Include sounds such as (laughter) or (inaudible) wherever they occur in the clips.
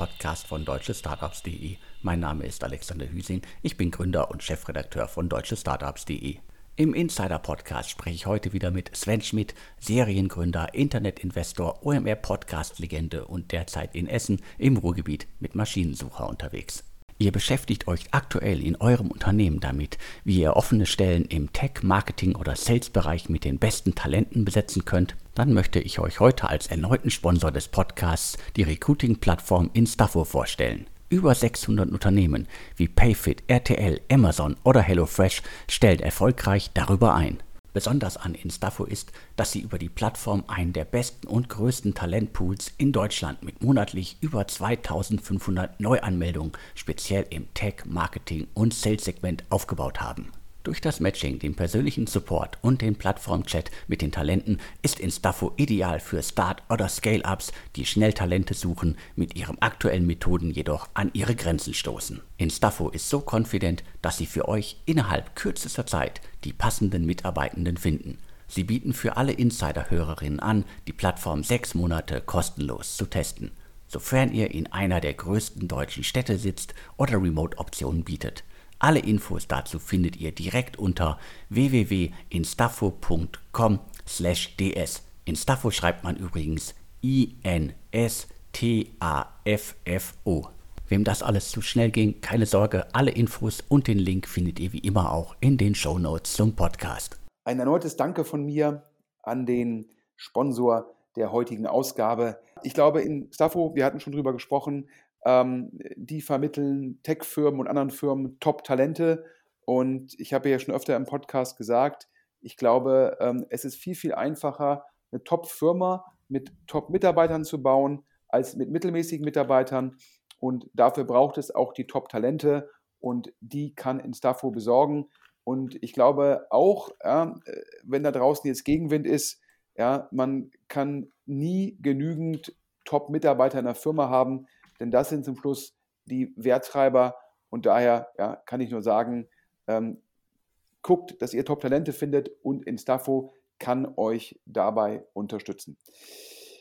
Podcast von deutschestartups.de. Mein Name ist Alexander Hüsing. Ich bin Gründer und Chefredakteur von deutschestartups.de. Im Insider-Podcast spreche ich heute wieder mit Sven Schmidt, Seriengründer, Internetinvestor, OMR-Podcast-Legende und derzeit in Essen im Ruhrgebiet mit Maschinensucher unterwegs. Ihr beschäftigt euch aktuell in eurem Unternehmen damit, wie ihr offene Stellen im Tech, Marketing oder Sales-Bereich mit den besten Talenten besetzen könnt, dann möchte ich euch heute als erneuten Sponsor des Podcasts die Recruiting-Plattform Instafo vorstellen. Über 600 Unternehmen wie Payfit, RTL, Amazon oder HelloFresh stellen erfolgreich darüber ein. Besonders an Instafo ist, dass sie über die Plattform einen der besten und größten Talentpools in Deutschland mit monatlich über 2500 Neuanmeldungen speziell im Tech, Marketing und Sales-Segment aufgebaut haben. Durch das Matching, den persönlichen Support und den Plattform-Chat mit den Talenten ist Instafo ideal für Start- oder Scale-Ups, die schnell Talente suchen, mit ihren aktuellen Methoden jedoch an ihre Grenzen stoßen. Instafo ist so confident, dass sie für euch innerhalb kürzester Zeit die passenden Mitarbeitenden finden. Sie bieten für alle Insider-Hörerinnen an, die Plattform sechs Monate kostenlos zu testen, sofern ihr in einer der größten deutschen Städte sitzt oder Remote-Optionen bietet. Alle Infos dazu findet ihr direkt unter www.instafo.com/ds. Instafo schreibt man übrigens I-N-S-T-A-F-F-O. Wem das alles zu schnell ging, keine Sorge, alle Infos und den Link findet ihr wie immer auch in den Show Notes zum Podcast. Ein erneutes Danke von mir an den Sponsor der heutigen Ausgabe. Ich glaube, in Staffo, wir hatten schon drüber gesprochen, ähm, die vermitteln Tech-Firmen und anderen Firmen Top-Talente. Und ich habe ja schon öfter im Podcast gesagt, ich glaube, ähm, es ist viel, viel einfacher, eine Top-Firma mit Top-Mitarbeitern zu bauen, als mit mittelmäßigen Mitarbeitern. Und dafür braucht es auch die Top-Talente und die kann Instafo besorgen. Und ich glaube auch, ja, wenn da draußen jetzt Gegenwind ist, ja, man kann nie genügend Top-Mitarbeiter in der Firma haben, denn das sind zum Schluss die Werttreiber und daher ja, kann ich nur sagen, ähm, guckt, dass ihr Top-Talente findet und Instafo kann euch dabei unterstützen.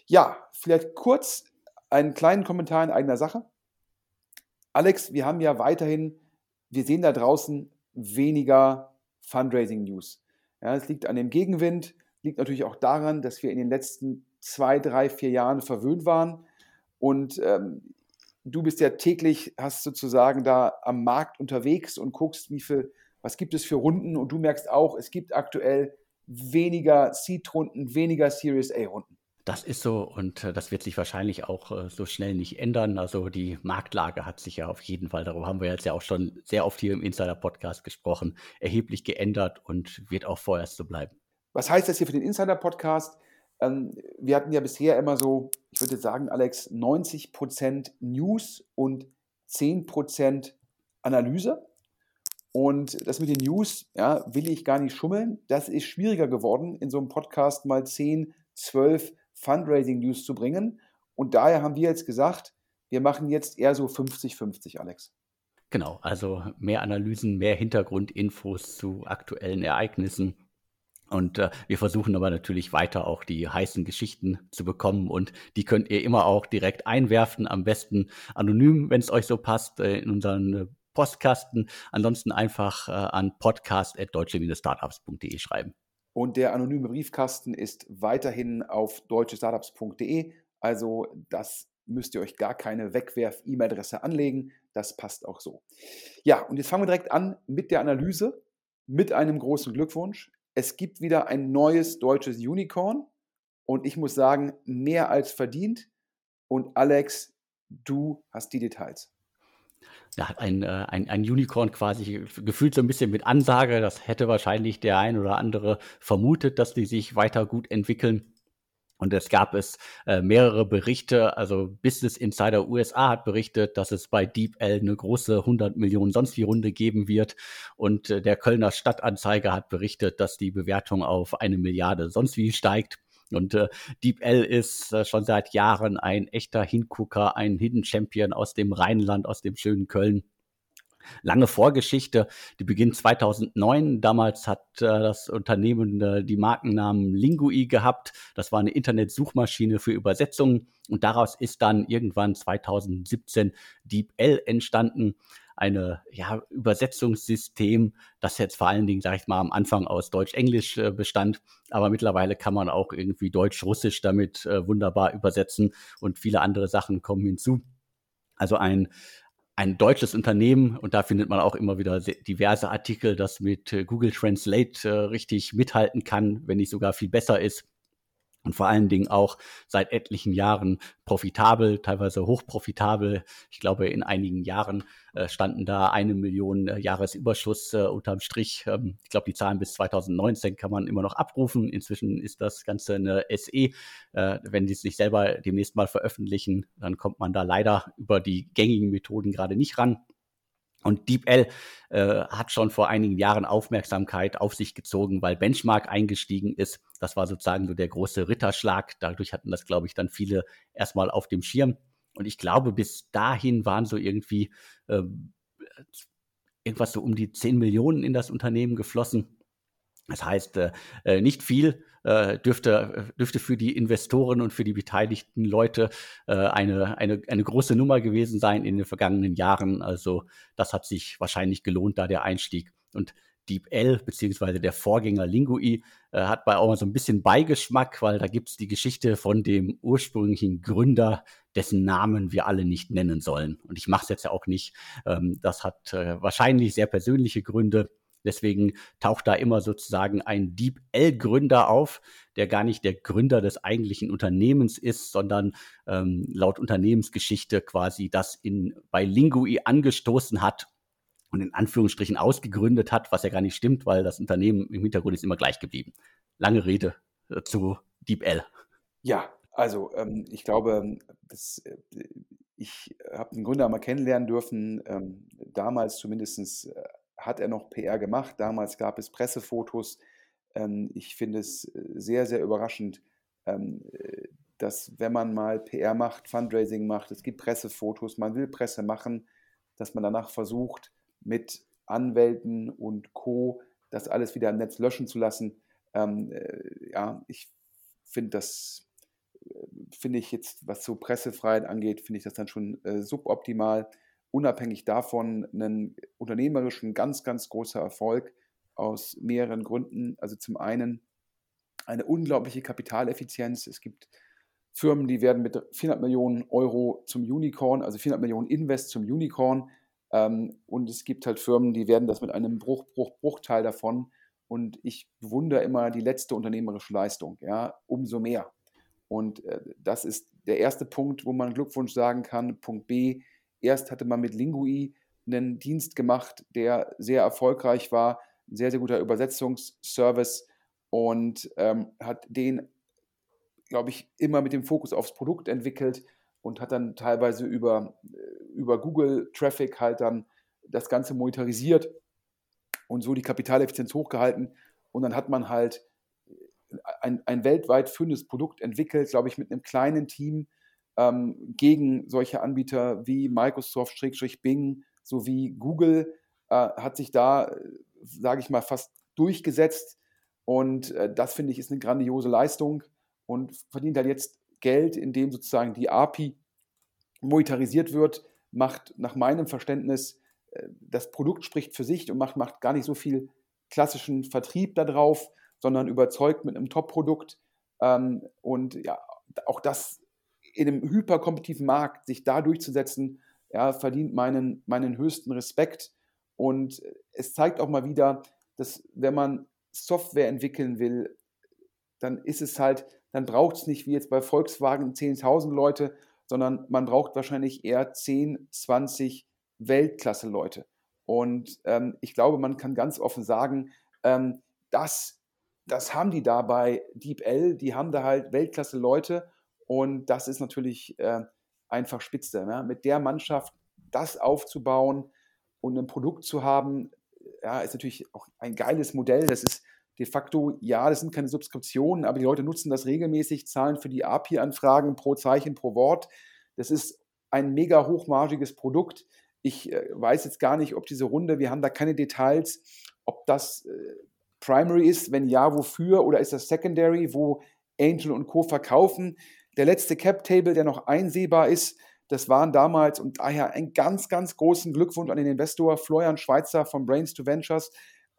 Ja, vielleicht kurz einen kleinen Kommentar in eigener Sache. Alex, wir haben ja weiterhin, wir sehen da draußen weniger Fundraising-News. Ja, es liegt an dem Gegenwind, liegt natürlich auch daran, dass wir in den letzten zwei, drei, vier Jahren verwöhnt waren. Und ähm, du bist ja täglich, hast sozusagen da am Markt unterwegs und guckst, wie viel, was gibt es für Runden und du merkst auch, es gibt aktuell weniger Seed-Runden, weniger Series A-Runden. Das ist so und äh, das wird sich wahrscheinlich auch äh, so schnell nicht ändern. Also die Marktlage hat sich ja auf jeden Fall, darüber haben wir jetzt ja auch schon sehr oft hier im Insider-Podcast gesprochen, erheblich geändert und wird auch vorerst so bleiben. Was heißt das hier für den Insider-Podcast? Ähm, wir hatten ja bisher immer so, ich würde sagen, Alex, 90% News und 10% Analyse. Und das mit den News, ja, will ich gar nicht schummeln. Das ist schwieriger geworden, in so einem Podcast mal 10, 12 Fundraising-News zu bringen. Und daher haben wir jetzt gesagt, wir machen jetzt eher so 50-50, Alex. Genau, also mehr Analysen, mehr Hintergrundinfos zu aktuellen Ereignissen und äh, wir versuchen aber natürlich weiter auch die heißen Geschichten zu bekommen und die könnt ihr immer auch direkt einwerfen, am besten anonym, wenn es euch so passt, äh, in unseren äh, Postkasten. Ansonsten einfach äh, an podcast.deutsche-startups.de schreiben. Und der anonyme Briefkasten ist weiterhin auf deutschestartups.de. Also das müsst ihr euch gar keine Wegwerf-E-Mail-Adresse anlegen. Das passt auch so. Ja, und jetzt fangen wir direkt an mit der Analyse, mit einem großen Glückwunsch es gibt wieder ein neues deutsches Unicorn und ich muss sagen, mehr als verdient. Und Alex, du hast die Details. Hat ein, äh, ein, ein Unicorn quasi gefühlt so ein bisschen mit Ansage. Das hätte wahrscheinlich der ein oder andere vermutet, dass die sich weiter gut entwickeln. Und es gab es äh, mehrere Berichte, also Business Insider USA hat berichtet, dass es bei DeepL eine große 100 Millionen sonst wie Runde geben wird. Und äh, der Kölner Stadtanzeiger hat berichtet, dass die Bewertung auf eine Milliarde sonst wie steigt. Und äh, DeepL ist äh, schon seit Jahren ein echter Hingucker, ein Hidden Champion aus dem Rheinland, aus dem schönen Köln. Lange Vorgeschichte. Die beginnt 2009. Damals hat äh, das Unternehmen äh, die Markennamen Lingui gehabt. Das war eine Internetsuchmaschine für Übersetzungen. Und daraus ist dann irgendwann 2017 DeepL entstanden. Eine ja, Übersetzungssystem, das jetzt vor allen Dingen, sage ich mal, am Anfang aus Deutsch-Englisch äh, bestand. Aber mittlerweile kann man auch irgendwie Deutsch-Russisch damit äh, wunderbar übersetzen und viele andere Sachen kommen hinzu. Also ein, ein deutsches Unternehmen und da findet man auch immer wieder diverse Artikel, das mit äh, Google Translate äh, richtig mithalten kann, wenn nicht sogar viel besser ist und vor allen Dingen auch seit etlichen Jahren profitabel, teilweise hochprofitabel. Ich glaube, in einigen Jahren äh, standen da eine Million äh, Jahresüberschuss äh, unterm Strich. Ähm, ich glaube, die Zahlen bis 2019 kann man immer noch abrufen. Inzwischen ist das Ganze eine SE. Äh, wenn die es sich selber demnächst mal veröffentlichen, dann kommt man da leider über die gängigen Methoden gerade nicht ran. Und DeepL äh, hat schon vor einigen Jahren Aufmerksamkeit auf sich gezogen, weil Benchmark eingestiegen ist. Das war sozusagen so der große Ritterschlag. Dadurch hatten das, glaube ich, dann viele erstmal auf dem Schirm. Und ich glaube, bis dahin waren so irgendwie äh, irgendwas so um die 10 Millionen in das Unternehmen geflossen. Das heißt, äh, äh, nicht viel äh, dürfte, dürfte für die Investoren und für die beteiligten Leute eine, eine, eine große Nummer gewesen sein in den vergangenen Jahren. Also das hat sich wahrscheinlich gelohnt, da der Einstieg. Und DeepL beziehungsweise der Vorgänger Lingui äh, hat bei auch mal so ein bisschen Beigeschmack, weil da gibt es die Geschichte von dem ursprünglichen Gründer, dessen Namen wir alle nicht nennen sollen. Und ich mache es jetzt ja auch nicht. Ähm, das hat äh, wahrscheinlich sehr persönliche Gründe. Deswegen taucht da immer sozusagen ein Deep L-Gründer auf, der gar nicht der Gründer des eigentlichen Unternehmens ist, sondern ähm, laut Unternehmensgeschichte quasi das in, bei Lingui angestoßen hat und in Anführungsstrichen ausgegründet hat, was ja gar nicht stimmt, weil das Unternehmen im Hintergrund ist immer gleich geblieben. Lange Rede äh, zu Deep L. Ja, also ähm, ich glaube, das, äh, ich habe den Gründer mal kennenlernen dürfen, ähm, damals zumindest äh, hat er noch PR gemacht. Damals gab es Pressefotos. Ähm, ich finde es äh, sehr, sehr überraschend, ähm, äh, dass wenn man mal PR macht, Fundraising macht, es gibt Pressefotos, man will Presse machen, dass man danach versucht, mit Anwälten und Co. das alles wieder im Netz löschen zu lassen. Ähm, äh, ja, ich finde das, finde ich jetzt, was so Pressefreiheit angeht, finde ich das dann schon suboptimal unabhängig davon einen unternehmerischen ganz, ganz großer Erfolg aus mehreren Gründen. Also zum einen eine unglaubliche Kapitaleffizienz. Es gibt Firmen, die werden mit 400 Millionen Euro zum Unicorn, also 400 Millionen Invest zum Unicorn. Ähm, und es gibt halt Firmen, die werden das mit einem Bruch, Bruch, Bruchteil davon. Und ich bewundere immer die letzte unternehmerische Leistung, ja, umso mehr. Und äh, das ist der erste Punkt, wo man Glückwunsch sagen kann. Punkt B, Erst hatte man mit Lingui einen Dienst gemacht, der sehr erfolgreich war, ein sehr, sehr guter Übersetzungsservice und ähm, hat den, glaube ich, immer mit dem Fokus aufs Produkt entwickelt und hat dann teilweise über, äh, über Google Traffic halt dann das Ganze monetarisiert und so die Kapitaleffizienz hochgehalten. Und dann hat man halt ein, ein weltweit führendes Produkt entwickelt, glaube ich, mit einem kleinen Team, ähm, gegen solche Anbieter wie Microsoft, Bing sowie Google äh, hat sich da, sage ich mal, fast durchgesetzt. Und äh, das finde ich ist eine grandiose Leistung und verdient dann jetzt Geld, indem sozusagen die API monetarisiert wird, macht nach meinem Verständnis äh, das Produkt spricht für sich und macht, macht gar nicht so viel klassischen Vertrieb darauf, sondern überzeugt mit einem Top-Produkt. Ähm, und ja, auch das in einem hyperkompetitiven Markt sich da durchzusetzen, ja, verdient meinen, meinen höchsten Respekt. Und es zeigt auch mal wieder, dass wenn man Software entwickeln will, dann ist es halt, dann braucht es nicht wie jetzt bei Volkswagen 10.000 Leute, sondern man braucht wahrscheinlich eher 10, 20 Weltklasse-Leute. Und ähm, ich glaube, man kann ganz offen sagen, ähm, das, das haben die da bei DeepL, die haben da halt Weltklasse-Leute und das ist natürlich äh, einfach spitze. Ne? Mit der Mannschaft das aufzubauen und ein Produkt zu haben, ja, ist natürlich auch ein geiles Modell. Das ist de facto, ja, das sind keine Subskriptionen, aber die Leute nutzen das regelmäßig, zahlen für die API-Anfragen pro Zeichen, pro Wort. Das ist ein mega hochmargiges Produkt. Ich äh, weiß jetzt gar nicht, ob diese Runde, wir haben da keine Details, ob das äh, Primary ist, wenn ja, wofür, oder ist das Secondary, wo Angel und Co. verkaufen. Der letzte Cap-Table, der noch einsehbar ist, das waren damals und daher einen ganz, ganz großen Glückwunsch an den Investor Florian Schweizer von Brains to Ventures.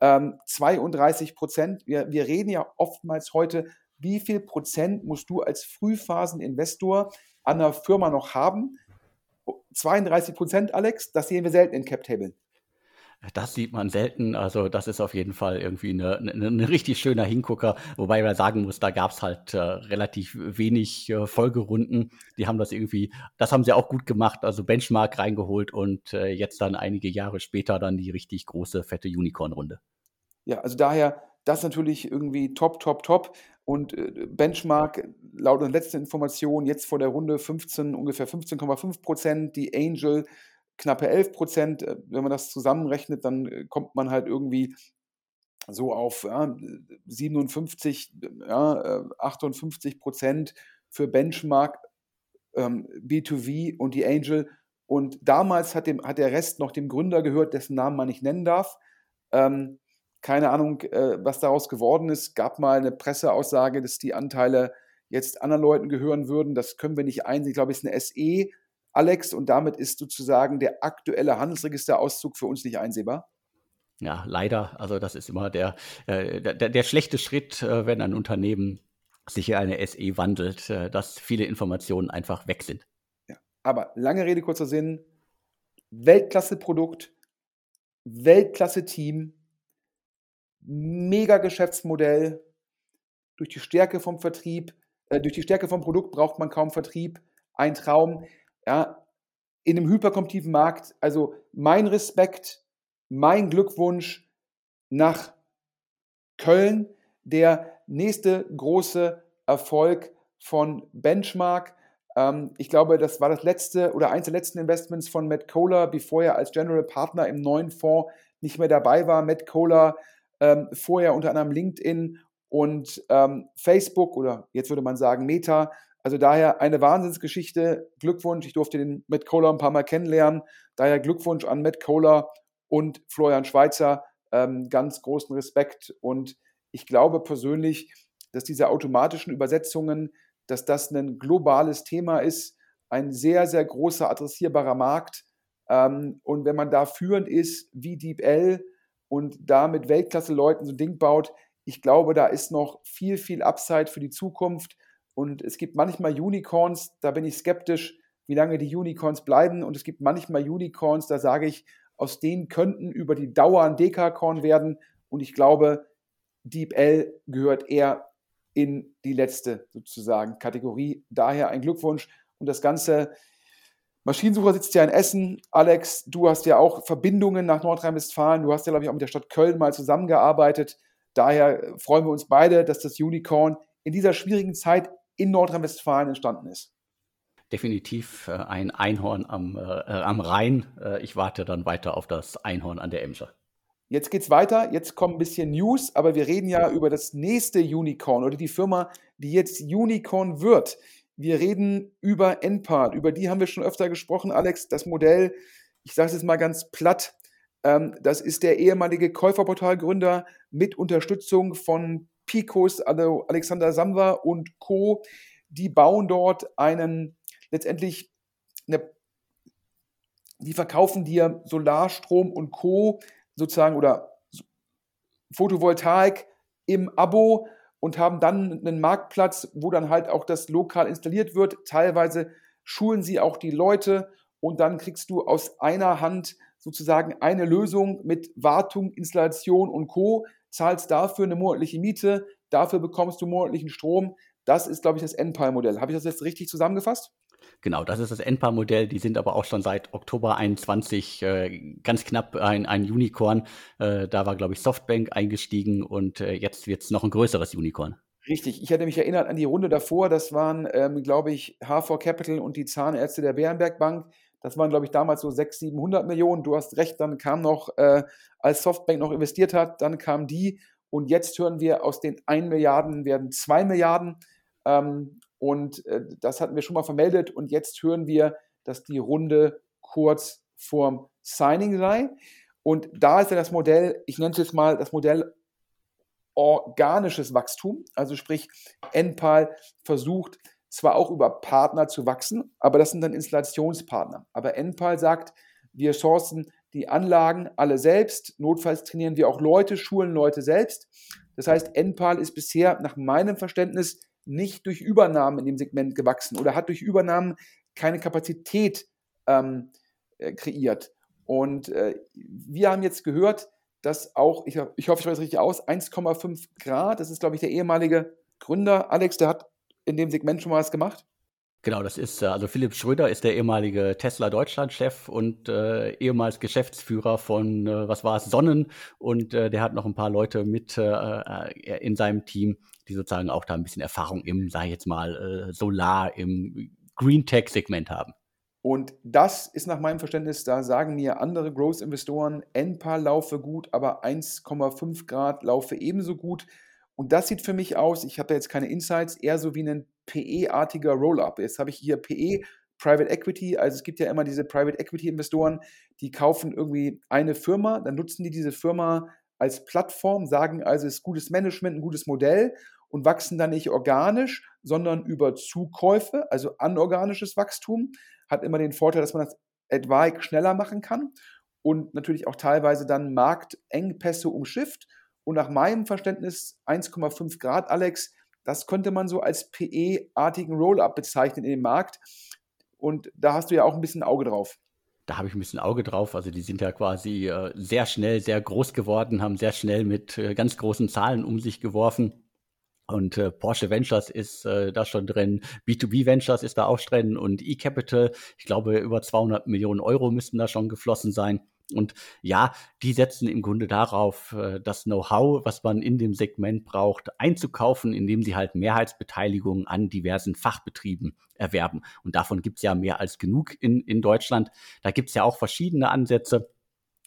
Ähm, 32 Prozent. Wir, wir reden ja oftmals heute, wie viel Prozent musst du als Frühphaseninvestor an einer Firma noch haben? 32 Prozent, Alex, das sehen wir selten in Cap-Table. Das sieht man selten. Also das ist auf jeden Fall irgendwie eine, eine, eine richtig schöner Hingucker. Wobei man sagen muss, da gab es halt äh, relativ wenig äh, Folgerunden. Die haben das irgendwie, das haben sie auch gut gemacht. Also Benchmark reingeholt und äh, jetzt dann einige Jahre später dann die richtig große, fette Unicorn-Runde. Ja, also daher das natürlich irgendwie top, top, top. Und äh, Benchmark laut der letzten Information jetzt vor der Runde 15, ungefähr 15,5 Prozent. Die Angel knappe 11 Prozent. Äh, wenn man das zusammenrechnet, dann äh, kommt man halt irgendwie so auf ja, 57, ja, 58 Prozent für Benchmark, ähm, B2V und die Angel. Und damals hat, dem, hat der Rest noch dem Gründer gehört, dessen Namen man nicht nennen darf. Ähm, keine Ahnung, äh, was daraus geworden ist. Gab mal eine Presseaussage, dass die Anteile jetzt anderen Leuten gehören würden. Das können wir nicht einsehen. Ich glaube, es ist eine SE Alex, und damit ist sozusagen der aktuelle Handelsregisterauszug für uns nicht einsehbar? Ja, leider. Also das ist immer der, äh, der, der, schlechte Schritt, äh, wenn ein Unternehmen sich in eine SE wandelt, äh, dass viele Informationen einfach weg sind. Ja, aber lange Rede, kurzer Sinn. Weltklasse-Produkt, Weltklasse-Team, mega Geschäftsmodell. Durch die Stärke vom Vertrieb, äh, durch die Stärke vom Produkt braucht man kaum Vertrieb. Ein Traum ja, in einem hyperkompetitiven Markt. Also mein Respekt, mein Glückwunsch nach Köln, der nächste große Erfolg von Benchmark. Ähm, ich glaube, das war das letzte oder eins der letzten Investments von Matt Kohler, bevor er als General Partner im neuen Fonds nicht mehr dabei war. Matt Kohler ähm, vorher unter anderem LinkedIn und ähm, Facebook oder jetzt würde man sagen Meta also daher eine Wahnsinnsgeschichte. Glückwunsch, ich durfte den Matt Kohler ein paar Mal kennenlernen. Daher Glückwunsch an Matt Kohler und Florian Schweizer. Ähm, ganz großen Respekt. Und ich glaube persönlich, dass diese automatischen Übersetzungen, dass das ein globales Thema ist, ein sehr, sehr großer adressierbarer Markt. Ähm, und wenn man da führend ist, wie DeepL und da mit Weltklasse-Leuten so ein Ding baut, ich glaube, da ist noch viel, viel Upside für die Zukunft. Und es gibt manchmal Unicorns, da bin ich skeptisch, wie lange die Unicorns bleiben. Und es gibt manchmal Unicorns, da sage ich, aus denen könnten über die Dauer ein Dekakorn werden. Und ich glaube, DeepL gehört eher in die letzte sozusagen Kategorie. Daher ein Glückwunsch. Und das Ganze, Maschinensucher sitzt ja in Essen. Alex, du hast ja auch Verbindungen nach Nordrhein-Westfalen. Du hast ja, glaube ich, auch mit der Stadt Köln mal zusammengearbeitet. Daher freuen wir uns beide, dass das Unicorn in dieser schwierigen Zeit in Nordrhein-Westfalen entstanden ist. Definitiv äh, ein Einhorn am, äh, äh, am Rhein. Äh, ich warte dann weiter auf das Einhorn an der Emscher. Jetzt geht's weiter. Jetzt kommen ein bisschen News, aber wir reden ja über das nächste Unicorn oder die Firma, die jetzt Unicorn wird. Wir reden über Enpart. Über die haben wir schon öfter gesprochen, Alex. Das Modell, ich sage es jetzt mal ganz platt, ähm, das ist der ehemalige Käuferportalgründer mit Unterstützung von Picos, Alexander Samwa und Co., die bauen dort einen, letztendlich, eine, die verkaufen dir Solarstrom und Co. sozusagen oder Photovoltaik im Abo und haben dann einen Marktplatz, wo dann halt auch das lokal installiert wird. Teilweise schulen sie auch die Leute und dann kriegst du aus einer Hand sozusagen eine Lösung mit Wartung, Installation und Co zahlst dafür eine monatliche Miete, dafür bekommst du monatlichen Strom. Das ist, glaube ich, das NPAL-Modell. Habe ich das jetzt richtig zusammengefasst? Genau, das ist das NPAL-Modell. Die sind aber auch schon seit Oktober 21 äh, ganz knapp ein, ein Unicorn. Äh, da war, glaube ich, Softbank eingestiegen und äh, jetzt wird es noch ein größeres Unicorn. Richtig, ich hätte mich erinnert an die Runde davor. Das waren, ähm, glaube ich, H4 Capital und die Zahnärzte der Bärenberg Bank. Das waren, glaube ich, damals so 600, 700 Millionen. Du hast recht, dann kam noch, äh, als Softbank noch investiert hat, dann kam die. Und jetzt hören wir, aus den 1 Milliarden werden 2 Milliarden. Ähm, und äh, das hatten wir schon mal vermeldet. Und jetzt hören wir, dass die Runde kurz vorm Signing sei. Und da ist ja das Modell, ich nenne es jetzt mal das Modell organisches Wachstum. Also sprich, NPAL versucht zwar auch über Partner zu wachsen, aber das sind dann Installationspartner. Aber NPAL sagt, wir sourcen die Anlagen alle selbst. Notfalls trainieren wir auch Leute, schulen Leute selbst. Das heißt, NPAL ist bisher nach meinem Verständnis nicht durch Übernahmen in dem Segment gewachsen oder hat durch Übernahmen keine Kapazität ähm, äh, kreiert. Und äh, wir haben jetzt gehört, dass auch, ich, ich hoffe, ich spreche es richtig aus, 1,5 Grad, das ist, glaube ich, der ehemalige Gründer, Alex, der hat in dem Segment schon mal was gemacht. Genau, das ist, äh, also Philipp Schröder ist der ehemalige Tesla Deutschland-Chef und äh, ehemals Geschäftsführer von, äh, was war es, Sonnen. Und äh, der hat noch ein paar Leute mit äh, äh, in seinem Team, die sozusagen auch da ein bisschen Erfahrung im, sag ich jetzt mal, Solar, im Green Tech-Segment haben. Und das ist nach meinem Verständnis, da sagen mir andere Growth-Investoren, NPA laufe gut, aber 1,5 Grad laufe ebenso gut. Und das sieht für mich aus, ich habe da jetzt keine Insights, eher so wie ein PE-artiger Roll-up. Jetzt habe ich hier PE, Private Equity, also es gibt ja immer diese Private Equity-Investoren, die kaufen irgendwie eine Firma, dann nutzen die diese Firma als Plattform, sagen also, es ist gutes Management, ein gutes Modell und wachsen dann nicht organisch, sondern über Zukäufe, also anorganisches Wachstum, hat immer den Vorteil, dass man das etwaig schneller machen kann und natürlich auch teilweise dann Marktengpässe umschifft und nach meinem Verständnis 1,5 Grad, Alex, das könnte man so als PE-artigen Roll-up bezeichnen in dem Markt. Und da hast du ja auch ein bisschen Auge drauf. Da habe ich ein bisschen Auge drauf. Also die sind ja quasi äh, sehr schnell, sehr groß geworden, haben sehr schnell mit äh, ganz großen Zahlen um sich geworfen. Und äh, Porsche Ventures ist äh, da schon drin, B2B Ventures ist da auch drin und eCapital, ich glaube, über 200 Millionen Euro müssten da schon geflossen sein. Und ja, die setzen im Grunde darauf, äh, das Know-how, was man in dem Segment braucht, einzukaufen, indem sie halt Mehrheitsbeteiligungen an diversen Fachbetrieben erwerben. Und davon gibt es ja mehr als genug in, in Deutschland. Da gibt es ja auch verschiedene Ansätze.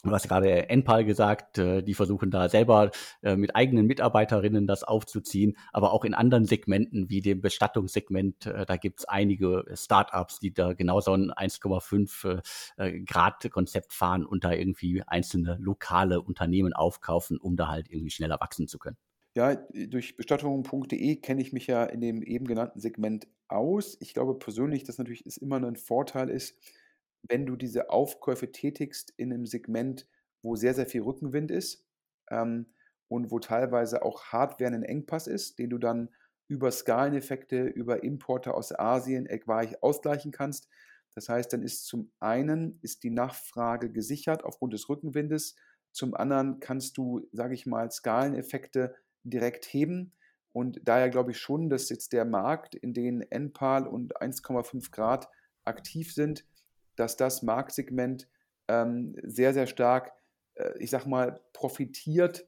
Du hast gerade Enpal gesagt, äh, die versuchen da selber äh, mit eigenen Mitarbeiterinnen das aufzuziehen, aber auch in anderen Segmenten wie dem Bestattungssegment, äh, da gibt es einige Startups, die da genauso ein 1,5 Grad Konzept fahren und da irgendwie einzelne lokale Unternehmen aufkaufen, um da halt irgendwie schneller wachsen zu können. Ja, durch bestattungen.de kenne ich mich ja in dem eben genannten Segment aus. Ich glaube persönlich, dass natürlich es immer ein Vorteil ist, wenn du diese Aufkäufe tätigst in einem Segment, wo sehr, sehr viel Rückenwind ist ähm, und wo teilweise auch Hardware ein Engpass ist, den du dann über Skaleneffekte, über Importe aus Asien etwaig ausgleichen kannst. Das heißt, dann ist zum einen ist die Nachfrage gesichert aufgrund des Rückenwindes, zum anderen kannst du, sage ich mal, Skaleneffekte direkt heben. Und daher glaube ich schon, dass jetzt der Markt, in dem NPAL und 1,5 Grad aktiv sind, dass das Marktsegment ähm, sehr, sehr stark, äh, ich sag mal, profitiert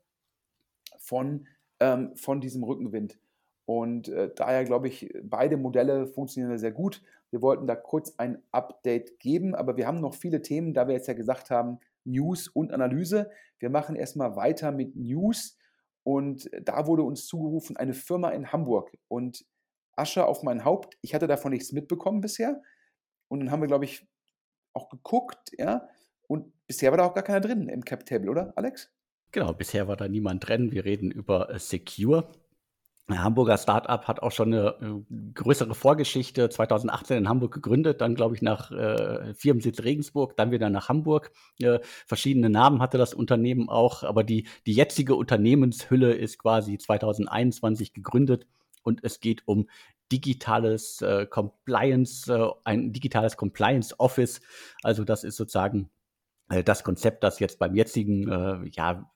von, ähm, von diesem Rückenwind. Und äh, daher glaube ich, beide Modelle funktionieren sehr gut. Wir wollten da kurz ein Update geben, aber wir haben noch viele Themen, da wir jetzt ja gesagt haben, News und Analyse. Wir machen erstmal weiter mit News und da wurde uns zugerufen, eine Firma in Hamburg. Und Asche auf mein Haupt, ich hatte davon nichts mitbekommen bisher. Und dann haben wir, glaube ich, auch geguckt, ja. Und bisher war da auch gar keiner drin im Cap Table, oder, Alex? Genau, bisher war da niemand drin. Wir reden über äh, Secure. Ein Hamburger Startup hat auch schon eine äh, größere Vorgeschichte. 2018 in Hamburg gegründet, dann glaube ich nach äh, Firmensitz Regensburg, dann wieder nach Hamburg. Äh, verschiedene Namen hatte das Unternehmen auch, aber die, die jetzige Unternehmenshülle ist quasi 2021 gegründet und es geht um digitales äh, Compliance, äh, ein digitales Compliance Office. Also das ist sozusagen äh, das Konzept, das jetzt beim jetzigen, äh, ja,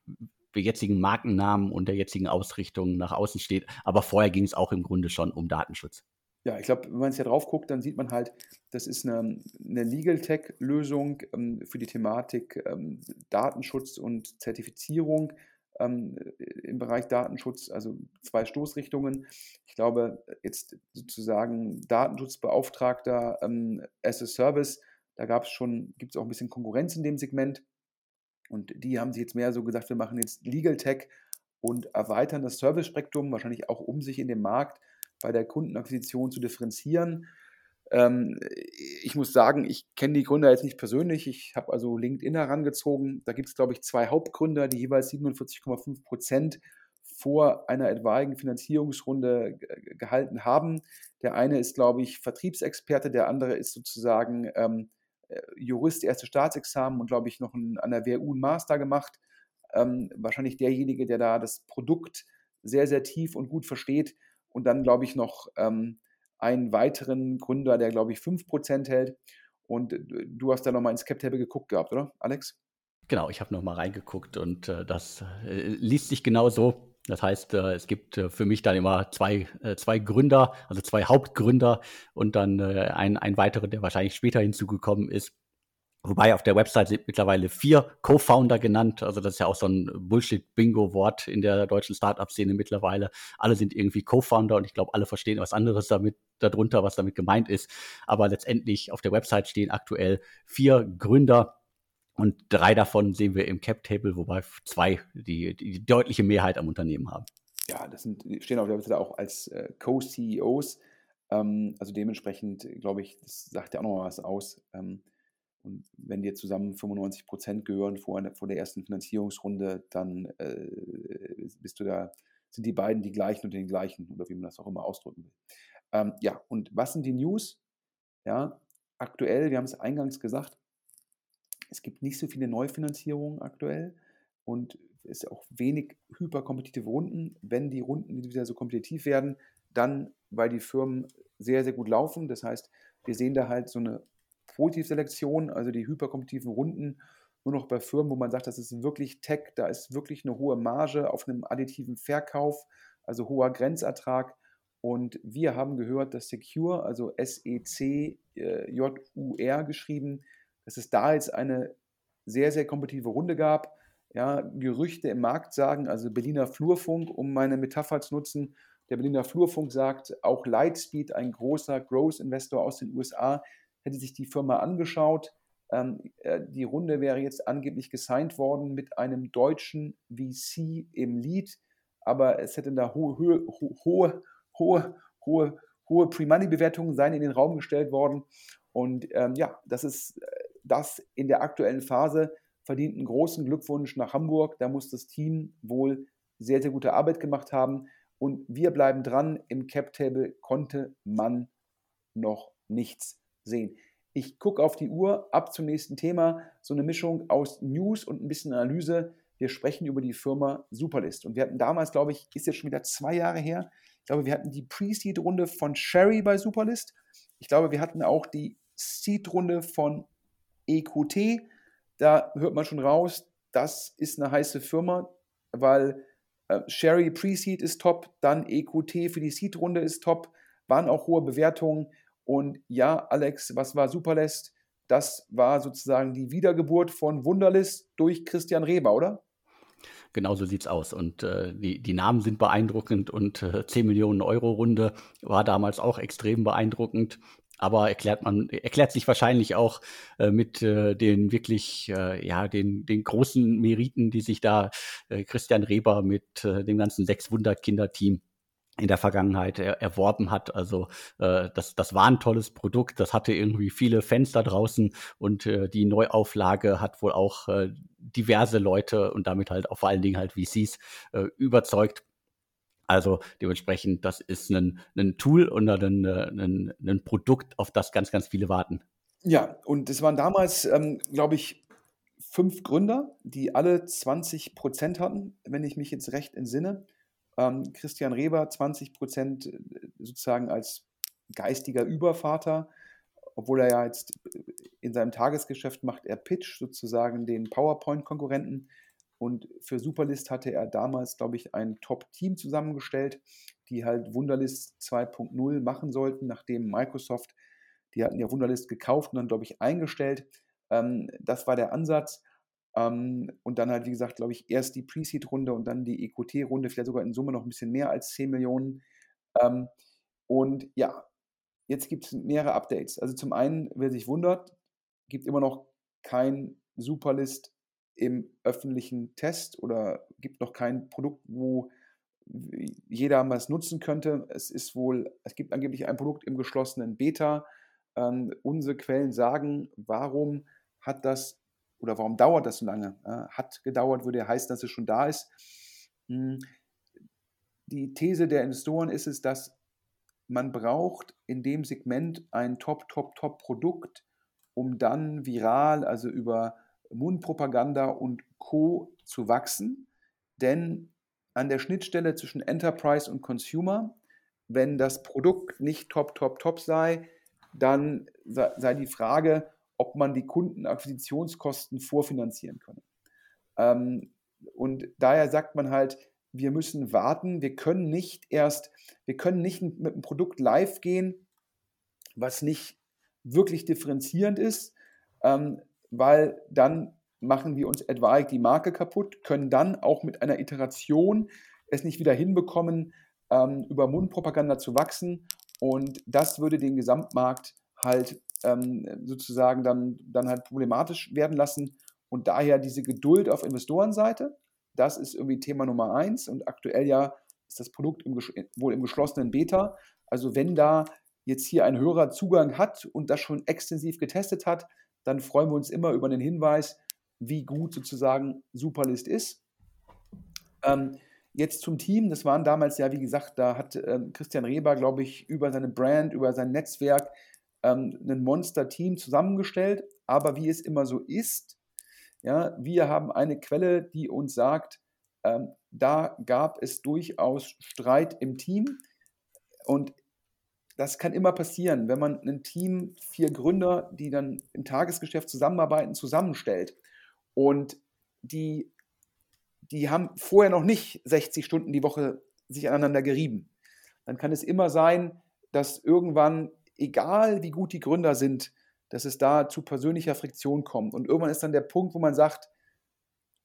jetzigen Markennamen und der jetzigen Ausrichtung nach außen steht. Aber vorher ging es auch im Grunde schon um Datenschutz. Ja, ich glaube, wenn man es ja drauf guckt, dann sieht man halt, das ist eine, eine Legal Tech-Lösung ähm, für die Thematik ähm, Datenschutz und Zertifizierung ähm, im Bereich Datenschutz, also zwei Stoßrichtungen. Ich glaube, jetzt sozusagen Datenschutzbeauftragter ähm, as a Service, da gab es schon, gibt es auch ein bisschen Konkurrenz in dem Segment. Und die haben sich jetzt mehr so gesagt, wir machen jetzt Legal Tech und erweitern das Service-Spektrum, wahrscheinlich auch um sich in dem Markt bei der Kundenakquisition zu differenzieren. Ähm, ich muss sagen, ich kenne die Gründer jetzt nicht persönlich. Ich habe also LinkedIn herangezogen. Da gibt es, glaube ich, zwei Hauptgründer, die jeweils 47,5 Prozent vor einer etwaigen Finanzierungsrunde gehalten haben. Der eine ist, glaube ich, Vertriebsexperte, der andere ist sozusagen ähm, äh, Jurist, erste Staatsexamen und, glaube ich, noch ein, an der WU einen Master gemacht. Ähm, wahrscheinlich derjenige, der da das Produkt sehr, sehr tief und gut versteht. Und dann, glaube ich, noch ähm, einen weiteren Gründer, der, glaube ich, 5% hält. Und äh, du hast da nochmal ins Cap-Table geguckt gehabt, oder, Alex? Genau, ich habe nochmal reingeguckt und äh, das äh, liest sich genau so. Das heißt, äh, es gibt äh, für mich dann immer zwei, zwei Gründer, also zwei Hauptgründer und dann ein, ein weiterer, der wahrscheinlich später hinzugekommen ist. Wobei auf der Website sind mittlerweile vier Co-Founder genannt. Also das ist ja auch so ein Bullshit-Bingo-Wort in der deutschen Startup-Szene mittlerweile. Alle sind irgendwie Co-Founder und ich glaube, alle verstehen was anderes damit darunter, was damit gemeint ist. Aber letztendlich auf der Website stehen aktuell vier Gründer und drei davon sehen wir im Cap-Table, wobei zwei die, die deutliche Mehrheit am Unternehmen haben. Ja, das sind, stehen auf der Webseite auch als äh, Co-CEOs. Ähm, also dementsprechend, glaube ich, das sagt ja auch noch was aus. Ähm, und wenn dir zusammen 95 Prozent gehören vor, vor der ersten Finanzierungsrunde, dann äh, bist du da, sind die beiden die gleichen und den gleichen, oder wie man das auch immer ausdrücken will. Ähm, ja, und was sind die News? Ja, aktuell, wir haben es eingangs gesagt, es gibt nicht so viele Neufinanzierungen aktuell und es ist auch wenig hyperkompetitive Runden. Wenn die Runden wieder so kompetitiv werden, dann, weil die Firmen sehr, sehr gut laufen. Das heißt, wir sehen da halt so eine Positivselektion, also die hyperkompetitiven Runden, nur noch bei Firmen, wo man sagt, das ist wirklich Tech, da ist wirklich eine hohe Marge auf einem additiven Verkauf, also hoher Grenzertrag. Und wir haben gehört, dass Secure, also S-E-C-J-U-R geschrieben, dass es da jetzt eine sehr, sehr kompetitive Runde gab. Ja, Gerüchte im Markt sagen, also Berliner Flurfunk, um meine Metapher zu nutzen, der Berliner Flurfunk sagt, auch Lightspeed, ein großer Growth-Investor aus den USA, hätte sich die Firma angeschaut. Ähm, äh, die Runde wäre jetzt angeblich gesigned worden mit einem deutschen VC im Lead, aber es hätten da hohe, hohe, hohe, hohe, hohe, Pre-Money-Bewertungen sein in den Raum gestellt worden. Und ähm, ja, das ist äh, das in der aktuellen Phase verdient einen großen Glückwunsch nach Hamburg. Da muss das Team wohl sehr, sehr gute Arbeit gemacht haben. Und wir bleiben dran. Im Cap-Table konnte man noch nichts sehen. Ich gucke auf die Uhr, ab zum nächsten Thema. So eine Mischung aus News und ein bisschen Analyse. Wir sprechen über die Firma Superlist. Und wir hatten damals, glaube ich, ist jetzt schon wieder zwei Jahre her. Ich glaube, wir hatten die Pre-Seed-Runde von Sherry bei Superlist. Ich glaube, wir hatten auch die Seed-Runde von EQT. Da hört man schon raus, das ist eine heiße Firma, weil äh, Sherry Pre-Seed ist top, dann EQT für die Seed-Runde ist top, waren auch hohe Bewertungen. Und ja, Alex, was war Superlist? Das war sozusagen die Wiedergeburt von Wunderlist durch Christian Reber, oder? Genau so sieht es aus. Und äh, die, die Namen sind beeindruckend und äh, 10 Millionen Euro Runde war damals auch extrem beeindruckend aber erklärt man erklärt sich wahrscheinlich auch äh, mit äh, den wirklich äh, ja den den großen Meriten, die sich da äh, Christian Reber mit äh, dem ganzen sechs Wunderkinder Team in der Vergangenheit er, erworben hat. Also äh, das, das war ein tolles Produkt, das hatte irgendwie viele Fans da draußen und äh, die Neuauflage hat wohl auch äh, diverse Leute und damit halt auch vor allen Dingen halt VCs äh, überzeugt. Also dementsprechend, das ist ein, ein Tool und ein, ein, ein Produkt, auf das ganz, ganz viele warten. Ja, und es waren damals, ähm, glaube ich, fünf Gründer, die alle 20 Prozent hatten, wenn ich mich jetzt recht entsinne. Ähm, Christian Reber 20 Prozent äh, sozusagen als geistiger Übervater, obwohl er ja jetzt in seinem Tagesgeschäft macht er Pitch sozusagen den PowerPoint-Konkurrenten. Und für Superlist hatte er damals, glaube ich, ein Top-Team zusammengestellt, die halt Wunderlist 2.0 machen sollten, nachdem Microsoft, die hatten ja Wunderlist gekauft und dann, glaube ich, eingestellt. Ähm, das war der Ansatz. Ähm, und dann halt, wie gesagt, glaube ich, erst die Pre-Seed-Runde und dann die EQT-Runde, vielleicht sogar in Summe noch ein bisschen mehr als 10 Millionen. Ähm, und ja, jetzt gibt es mehrere Updates. Also zum einen, wer sich wundert, gibt immer noch kein Superlist im öffentlichen Test oder gibt noch kein Produkt, wo jeder es nutzen könnte. Es ist wohl, es gibt angeblich ein Produkt im geschlossenen Beta, Ähm, unsere Quellen sagen, warum hat das oder warum dauert das so lange? Hat gedauert, würde ja heißen, dass es schon da ist. Hm. Die These der Investoren ist es, dass man braucht in dem Segment ein Top, Top, Top-Produkt, um dann viral, also über Mundpropaganda und Co. zu wachsen. Denn an der Schnittstelle zwischen Enterprise und Consumer, wenn das Produkt nicht top, top, top sei, dann sei die Frage, ob man die Kundenakquisitionskosten vorfinanzieren könne. Ähm, und daher sagt man halt, wir müssen warten, wir können nicht erst, wir können nicht mit einem Produkt live gehen, was nicht wirklich differenzierend ist, ähm, weil dann machen wir uns etwaig die Marke kaputt, können dann auch mit einer Iteration es nicht wieder hinbekommen, ähm, über Mundpropaganda zu wachsen. Und das würde den Gesamtmarkt halt ähm, sozusagen dann, dann halt problematisch werden lassen. Und daher diese Geduld auf Investorenseite, das ist irgendwie Thema Nummer eins. Und aktuell ja ist das Produkt im, wohl im geschlossenen Beta. Also wenn da jetzt hier ein Hörer Zugang hat und das schon extensiv getestet hat, dann freuen wir uns immer über den Hinweis, wie gut sozusagen Superlist ist. Ähm, jetzt zum Team, das waren damals ja, wie gesagt, da hat äh, Christian Reber, glaube ich, über seine Brand, über sein Netzwerk ähm, ein Monster-Team zusammengestellt. Aber wie es immer so ist, ja, wir haben eine Quelle, die uns sagt, ähm, da gab es durchaus Streit im Team. Und das kann immer passieren, wenn man ein Team, vier Gründer, die dann im Tagesgeschäft zusammenarbeiten, zusammenstellt. Und die, die haben vorher noch nicht 60 Stunden die Woche sich aneinander gerieben. Dann kann es immer sein, dass irgendwann egal wie gut die Gründer sind, dass es da zu persönlicher Friktion kommt. Und irgendwann ist dann der Punkt, wo man sagt,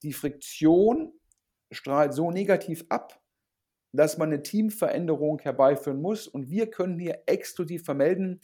die Friktion strahlt so negativ ab, dass man eine Teamveränderung herbeiführen muss. Und wir können hier exklusiv vermelden,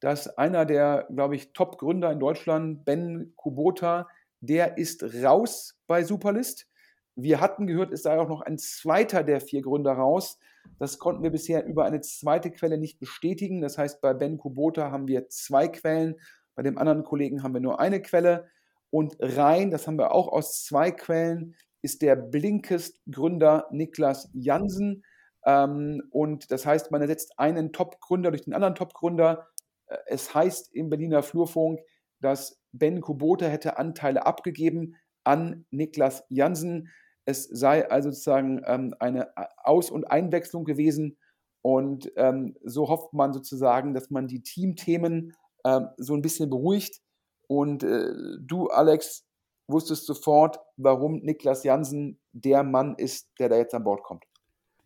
dass einer der, glaube ich, Top-Gründer in Deutschland, Ben Kubota, der ist raus bei Superlist. Wir hatten gehört, es sei auch noch ein zweiter der vier Gründer raus. Das konnten wir bisher über eine zweite Quelle nicht bestätigen. Das heißt, bei Ben Kubota haben wir zwei Quellen, bei dem anderen Kollegen haben wir nur eine Quelle. Und rein, das haben wir auch aus zwei Quellen, ist der Blinkist-Gründer Niklas Jansen. Ähm, und das heißt, man ersetzt einen Top-Gründer durch den anderen Top-Gründer. Äh, es heißt im Berliner Flurfunk, dass Ben Kubota hätte Anteile abgegeben an Niklas Jansen. Es sei also sozusagen ähm, eine Aus- und Einwechslung gewesen. Und ähm, so hofft man sozusagen, dass man die Teamthemen ähm, so ein bisschen beruhigt. Und äh, du, Alex, wusstest sofort, warum Niklas Jansen der Mann ist, der da jetzt an Bord kommt.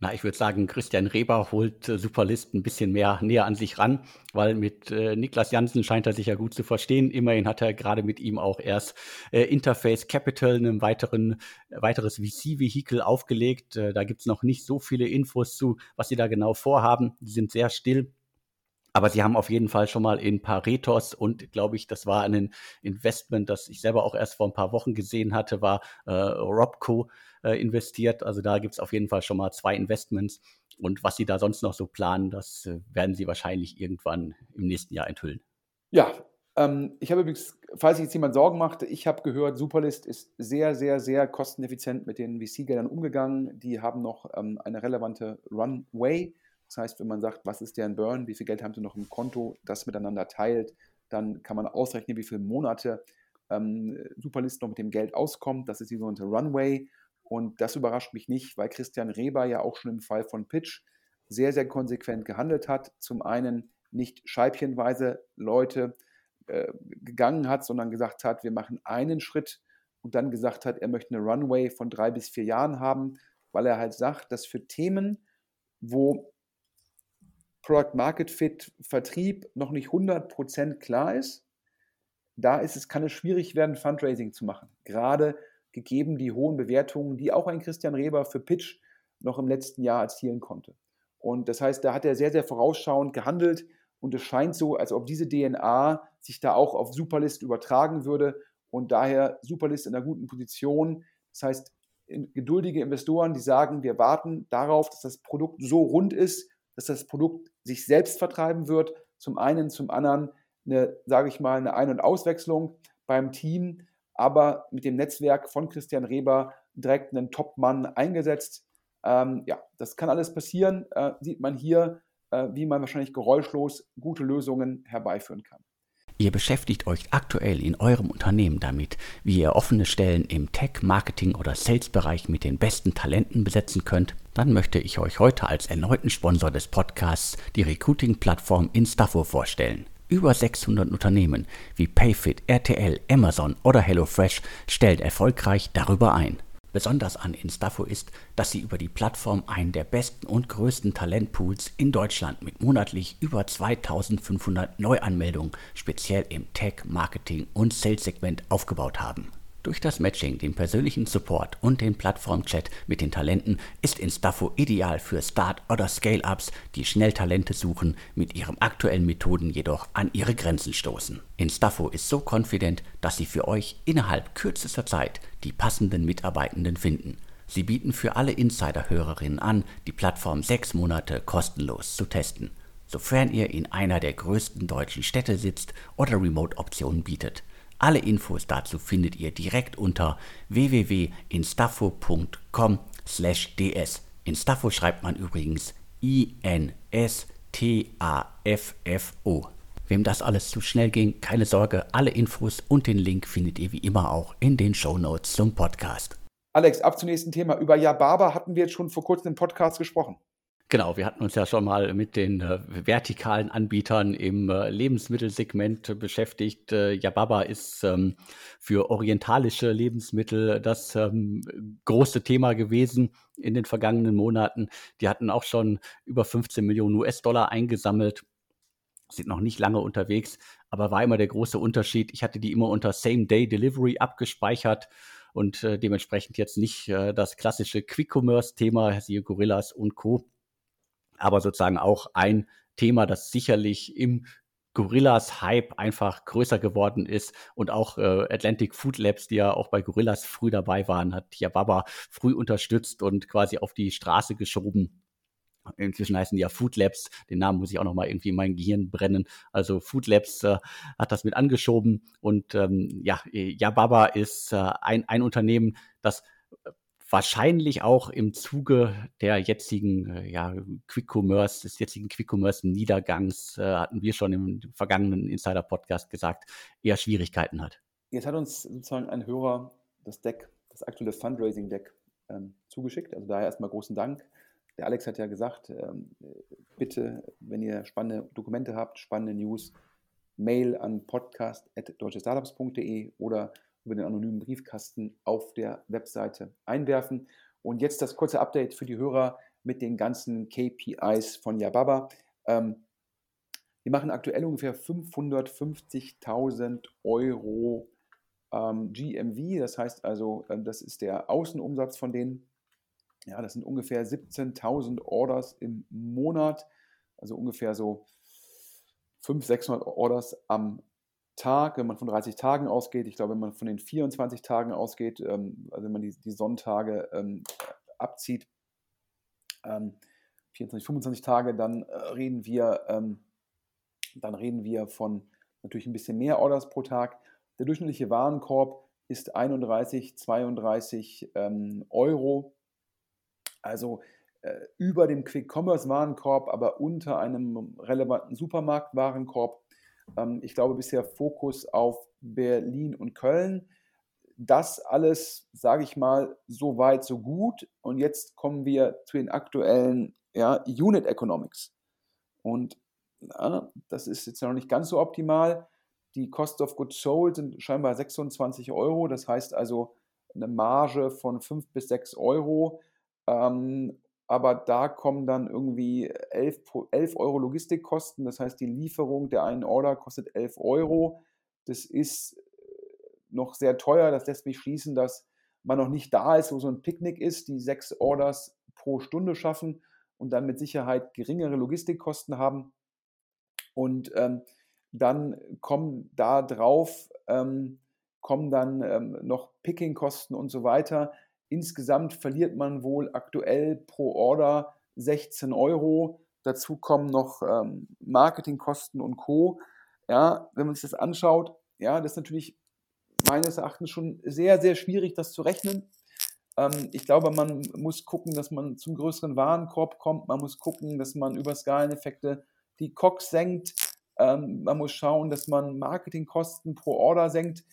Na, ich würde sagen, Christian Reber holt äh, Superlist ein bisschen mehr näher an sich ran, weil mit äh, Niklas Jansen scheint er sich ja gut zu verstehen. Immerhin hat er gerade mit ihm auch erst äh, Interface Capital, ein weiteren, äh, weiteres VC-Vehikel aufgelegt. Äh, da gibt es noch nicht so viele Infos zu, was sie da genau vorhaben. Die sind sehr still. Aber sie haben auf jeden Fall schon mal in Paretos und glaube ich, das war ein Investment, das ich selber auch erst vor ein paar Wochen gesehen hatte, war äh, Robco äh, investiert. Also da gibt es auf jeden Fall schon mal zwei Investments. Und was sie da sonst noch so planen, das äh, werden sie wahrscheinlich irgendwann im nächsten Jahr enthüllen. Ja, ähm, ich habe übrigens, falls sich jetzt jemand Sorgen macht, ich habe gehört, Superlist ist sehr, sehr, sehr kosteneffizient mit den VC-Geldern umgegangen. Die haben noch ähm, eine relevante Runway das heißt, wenn man sagt, was ist deren Burn, wie viel Geld haben sie noch im Konto, das miteinander teilt, dann kann man ausrechnen, wie viele Monate ähm, Superlist noch mit dem Geld auskommt. Das ist die sogenannte Runway. Und das überrascht mich nicht, weil Christian Reber ja auch schon im Fall von Pitch sehr, sehr konsequent gehandelt hat. Zum einen nicht scheibchenweise Leute äh, gegangen hat, sondern gesagt hat, wir machen einen Schritt und dann gesagt hat, er möchte eine Runway von drei bis vier Jahren haben, weil er halt sagt, dass für Themen, wo Product Market Fit Vertrieb noch nicht 100% klar ist, da ist es, kann es schwierig werden, Fundraising zu machen. Gerade gegeben die hohen Bewertungen, die auch ein Christian Reber für Pitch noch im letzten Jahr erzielen konnte. Und das heißt, da hat er sehr, sehr vorausschauend gehandelt und es scheint so, als ob diese DNA sich da auch auf Superlist übertragen würde und daher Superlist in einer guten Position. Das heißt, geduldige Investoren, die sagen, wir warten darauf, dass das Produkt so rund ist, dass das Produkt sich selbst vertreiben wird. Zum einen, zum anderen eine, sage ich mal, eine Ein- und Auswechslung beim Team, aber mit dem Netzwerk von Christian Reber direkt einen Top-Mann eingesetzt. Ähm, ja, das kann alles passieren, äh, sieht man hier, äh, wie man wahrscheinlich geräuschlos gute Lösungen herbeiführen kann. Ihr beschäftigt euch aktuell in eurem Unternehmen damit, wie ihr offene Stellen im Tech, Marketing oder Sales-Bereich mit den besten Talenten besetzen könnt? Dann möchte ich euch heute als erneuten Sponsor des Podcasts die Recruiting-Plattform Instafo vorstellen. Über 600 Unternehmen wie Payfit, RTL, Amazon oder HelloFresh stellen erfolgreich darüber ein. Besonders an Instafo ist, dass sie über die Plattform einen der besten und größten Talentpools in Deutschland mit monatlich über 2500 Neuanmeldungen speziell im Tech, Marketing und Sales-Segment aufgebaut haben. Durch das Matching, den persönlichen Support und den Plattform-Chat mit den Talenten ist Instafo ideal für Start- oder Scale-Ups, die schnell Talente suchen, mit ihren aktuellen Methoden jedoch an ihre Grenzen stoßen. Instafo ist so confident, dass sie für euch innerhalb kürzester Zeit die passenden Mitarbeitenden finden. Sie bieten für alle Insider-Hörerinnen an, die Plattform sechs Monate kostenlos zu testen, sofern ihr in einer der größten deutschen Städte sitzt oder Remote-Optionen bietet. Alle Infos dazu findet ihr direkt unter www.instaffo.com/ds. Instaffo schreibt man übrigens I-N-S-T-A-F-F-O. Wem das alles zu schnell ging, keine Sorge, alle Infos und den Link findet ihr wie immer auch in den Show Notes zum Podcast. Alex, ab zum nächsten Thema. Über Yababa hatten wir jetzt schon vor kurzem im Podcast gesprochen. Genau, wir hatten uns ja schon mal mit den äh, vertikalen Anbietern im äh, Lebensmittelsegment beschäftigt. Äh, Yababa ist ähm, für orientalische Lebensmittel das ähm, große Thema gewesen in den vergangenen Monaten. Die hatten auch schon über 15 Millionen US-Dollar eingesammelt, sind noch nicht lange unterwegs, aber war immer der große Unterschied. Ich hatte die immer unter Same-Day-Delivery abgespeichert und äh, dementsprechend jetzt nicht äh, das klassische Quick-Commerce-Thema, siehe Gorillas und Co aber sozusagen auch ein Thema, das sicherlich im Gorillas Hype einfach größer geworden ist und auch äh, Atlantic Food Labs, die ja auch bei Gorillas früh dabei waren, hat Yababa früh unterstützt und quasi auf die Straße geschoben. Inzwischen heißen die ja Food Labs. Den Namen muss ich auch noch mal irgendwie in mein Gehirn brennen. Also Food Labs äh, hat das mit angeschoben und ähm, ja, Yababa ist äh, ein, ein Unternehmen, das wahrscheinlich auch im Zuge der jetzigen äh, ja, Quick Commerce, des jetzigen Quick Commerce Niedergangs, äh, hatten wir schon im vergangenen Insider Podcast gesagt, eher Schwierigkeiten hat. Jetzt hat uns sozusagen ein Hörer das Deck, das aktuelle Fundraising Deck ähm, zugeschickt. Also daher erstmal großen Dank. Der Alex hat ja gesagt, ähm, bitte, wenn ihr spannende Dokumente habt, spannende News, Mail an podcast.deutschestartups.de oder über den anonymen Briefkasten auf der Webseite einwerfen. Und jetzt das kurze Update für die Hörer mit den ganzen KPIs von Yababa. Ähm, wir machen aktuell ungefähr 550.000 Euro ähm, GMV, das heißt also, äh, das ist der Außenumsatz von denen. Ja, das sind ungefähr 17.000 Orders im Monat, also ungefähr so 500, 600 Orders am Tag, wenn man von 30 Tagen ausgeht, ich glaube, wenn man von den 24 Tagen ausgeht, ähm, also wenn man die, die Sonntage ähm, abzieht, ähm, 24, 25 Tage, dann äh, reden wir, ähm, dann reden wir von natürlich ein bisschen mehr Orders pro Tag. Der durchschnittliche Warenkorb ist 31, 32 ähm, Euro. Also äh, über dem Quick-Commerce-Warenkorb, aber unter einem relevanten Supermarkt-Warenkorb. Ähm, ich glaube bisher Fokus auf Berlin und Köln. Das alles, sage ich mal, so weit, so gut. Und jetzt kommen wir zu den aktuellen ja, Unit Economics. Und ja, das ist jetzt noch nicht ganz so optimal. Die Cost of Goods Sold sind scheinbar 26 Euro. Das heißt also eine Marge von 5 bis 6 Euro. Ähm, aber da kommen dann irgendwie 11, 11 Euro Logistikkosten. Das heißt, die Lieferung der einen Order kostet 11 Euro. Das ist äh, noch sehr teuer. Das lässt mich schließen, dass man noch nicht da ist, wo so ein Picknick ist, die sechs Orders pro Stunde schaffen und dann mit Sicherheit geringere Logistikkosten haben. Und ähm, dann kommen da drauf, ähm, kommen dann ähm, noch Pickingkosten und so weiter. Insgesamt verliert man wohl aktuell pro Order 16 Euro. Dazu kommen noch ähm, Marketingkosten und Co. Ja, wenn man sich das anschaut, ja, das ist natürlich meines Erachtens schon sehr, sehr schwierig, das zu rechnen. Ähm, ich glaube, man muss gucken, dass man zum größeren Warenkorb kommt. Man muss gucken, dass man über Skaleneffekte die COX senkt. Ähm, man muss schauen, dass man Marketingkosten pro Order senkt.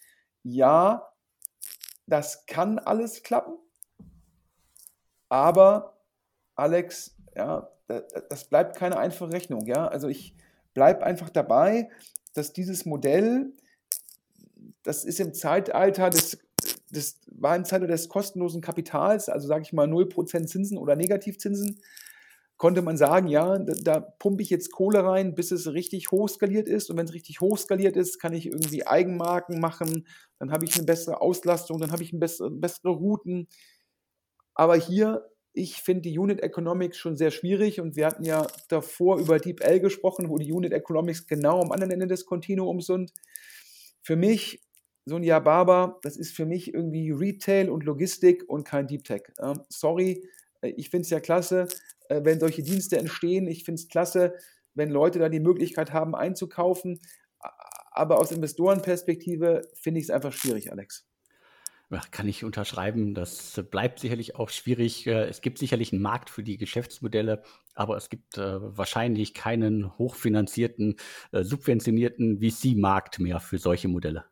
Ja, das kann alles klappen. Aber Alex, ja, das bleibt keine einfache Rechnung. Ja? Also ich bleibe einfach dabei, dass dieses Modell, das ist im Zeitalter des, das war im Zeitalter des kostenlosen Kapitals, also sage ich mal 0% Zinsen oder Negativzinsen, konnte man sagen, ja, da, da pumpe ich jetzt Kohle rein, bis es richtig hoch skaliert ist. Und wenn es richtig hoch skaliert ist, kann ich irgendwie Eigenmarken machen, dann habe ich eine bessere Auslastung, dann habe ich bessere, bessere Routen. Aber hier, ich finde die Unit Economics schon sehr schwierig und wir hatten ja davor über DeepL gesprochen, wo die Unit Economics genau am anderen Ende des Kontinuums sind. Für mich, so ein Yababa, das ist für mich irgendwie Retail und Logistik und kein Deep Tech. Ähm, sorry, ich finde es ja klasse, äh, wenn solche Dienste entstehen. Ich finde es klasse, wenn Leute da die Möglichkeit haben, einzukaufen. Aber aus Investorenperspektive finde ich es einfach schwierig, Alex. Kann ich unterschreiben. Das bleibt sicherlich auch schwierig. Äh, es gibt sicherlich einen Markt für die Geschäftsmodelle, aber es gibt äh, wahrscheinlich keinen hochfinanzierten, äh, subventionierten VC-Markt mehr für solche Modelle.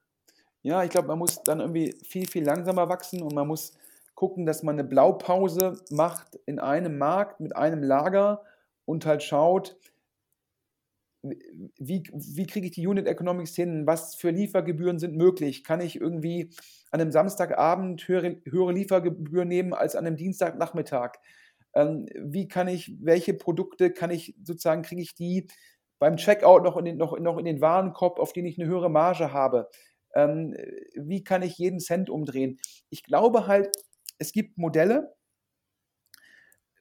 Ja, ich glaube, man muss dann irgendwie viel, viel langsamer wachsen und man muss gucken, dass man eine Blaupause macht in einem Markt mit einem Lager und halt schaut, wie, wie kriege ich die Unit Economics hin? Was für Liefergebühren sind möglich? Kann ich irgendwie an einem Samstagabend höhere, höhere Liefergebühren nehmen als an einem Dienstagnachmittag? Ähm, wie kann ich, welche Produkte kann ich sozusagen, kriege ich die beim Checkout noch in den, noch, noch in den Warenkorb, auf den ich eine höhere Marge habe? Ähm, wie kann ich jeden Cent umdrehen? Ich glaube halt, es gibt Modelle.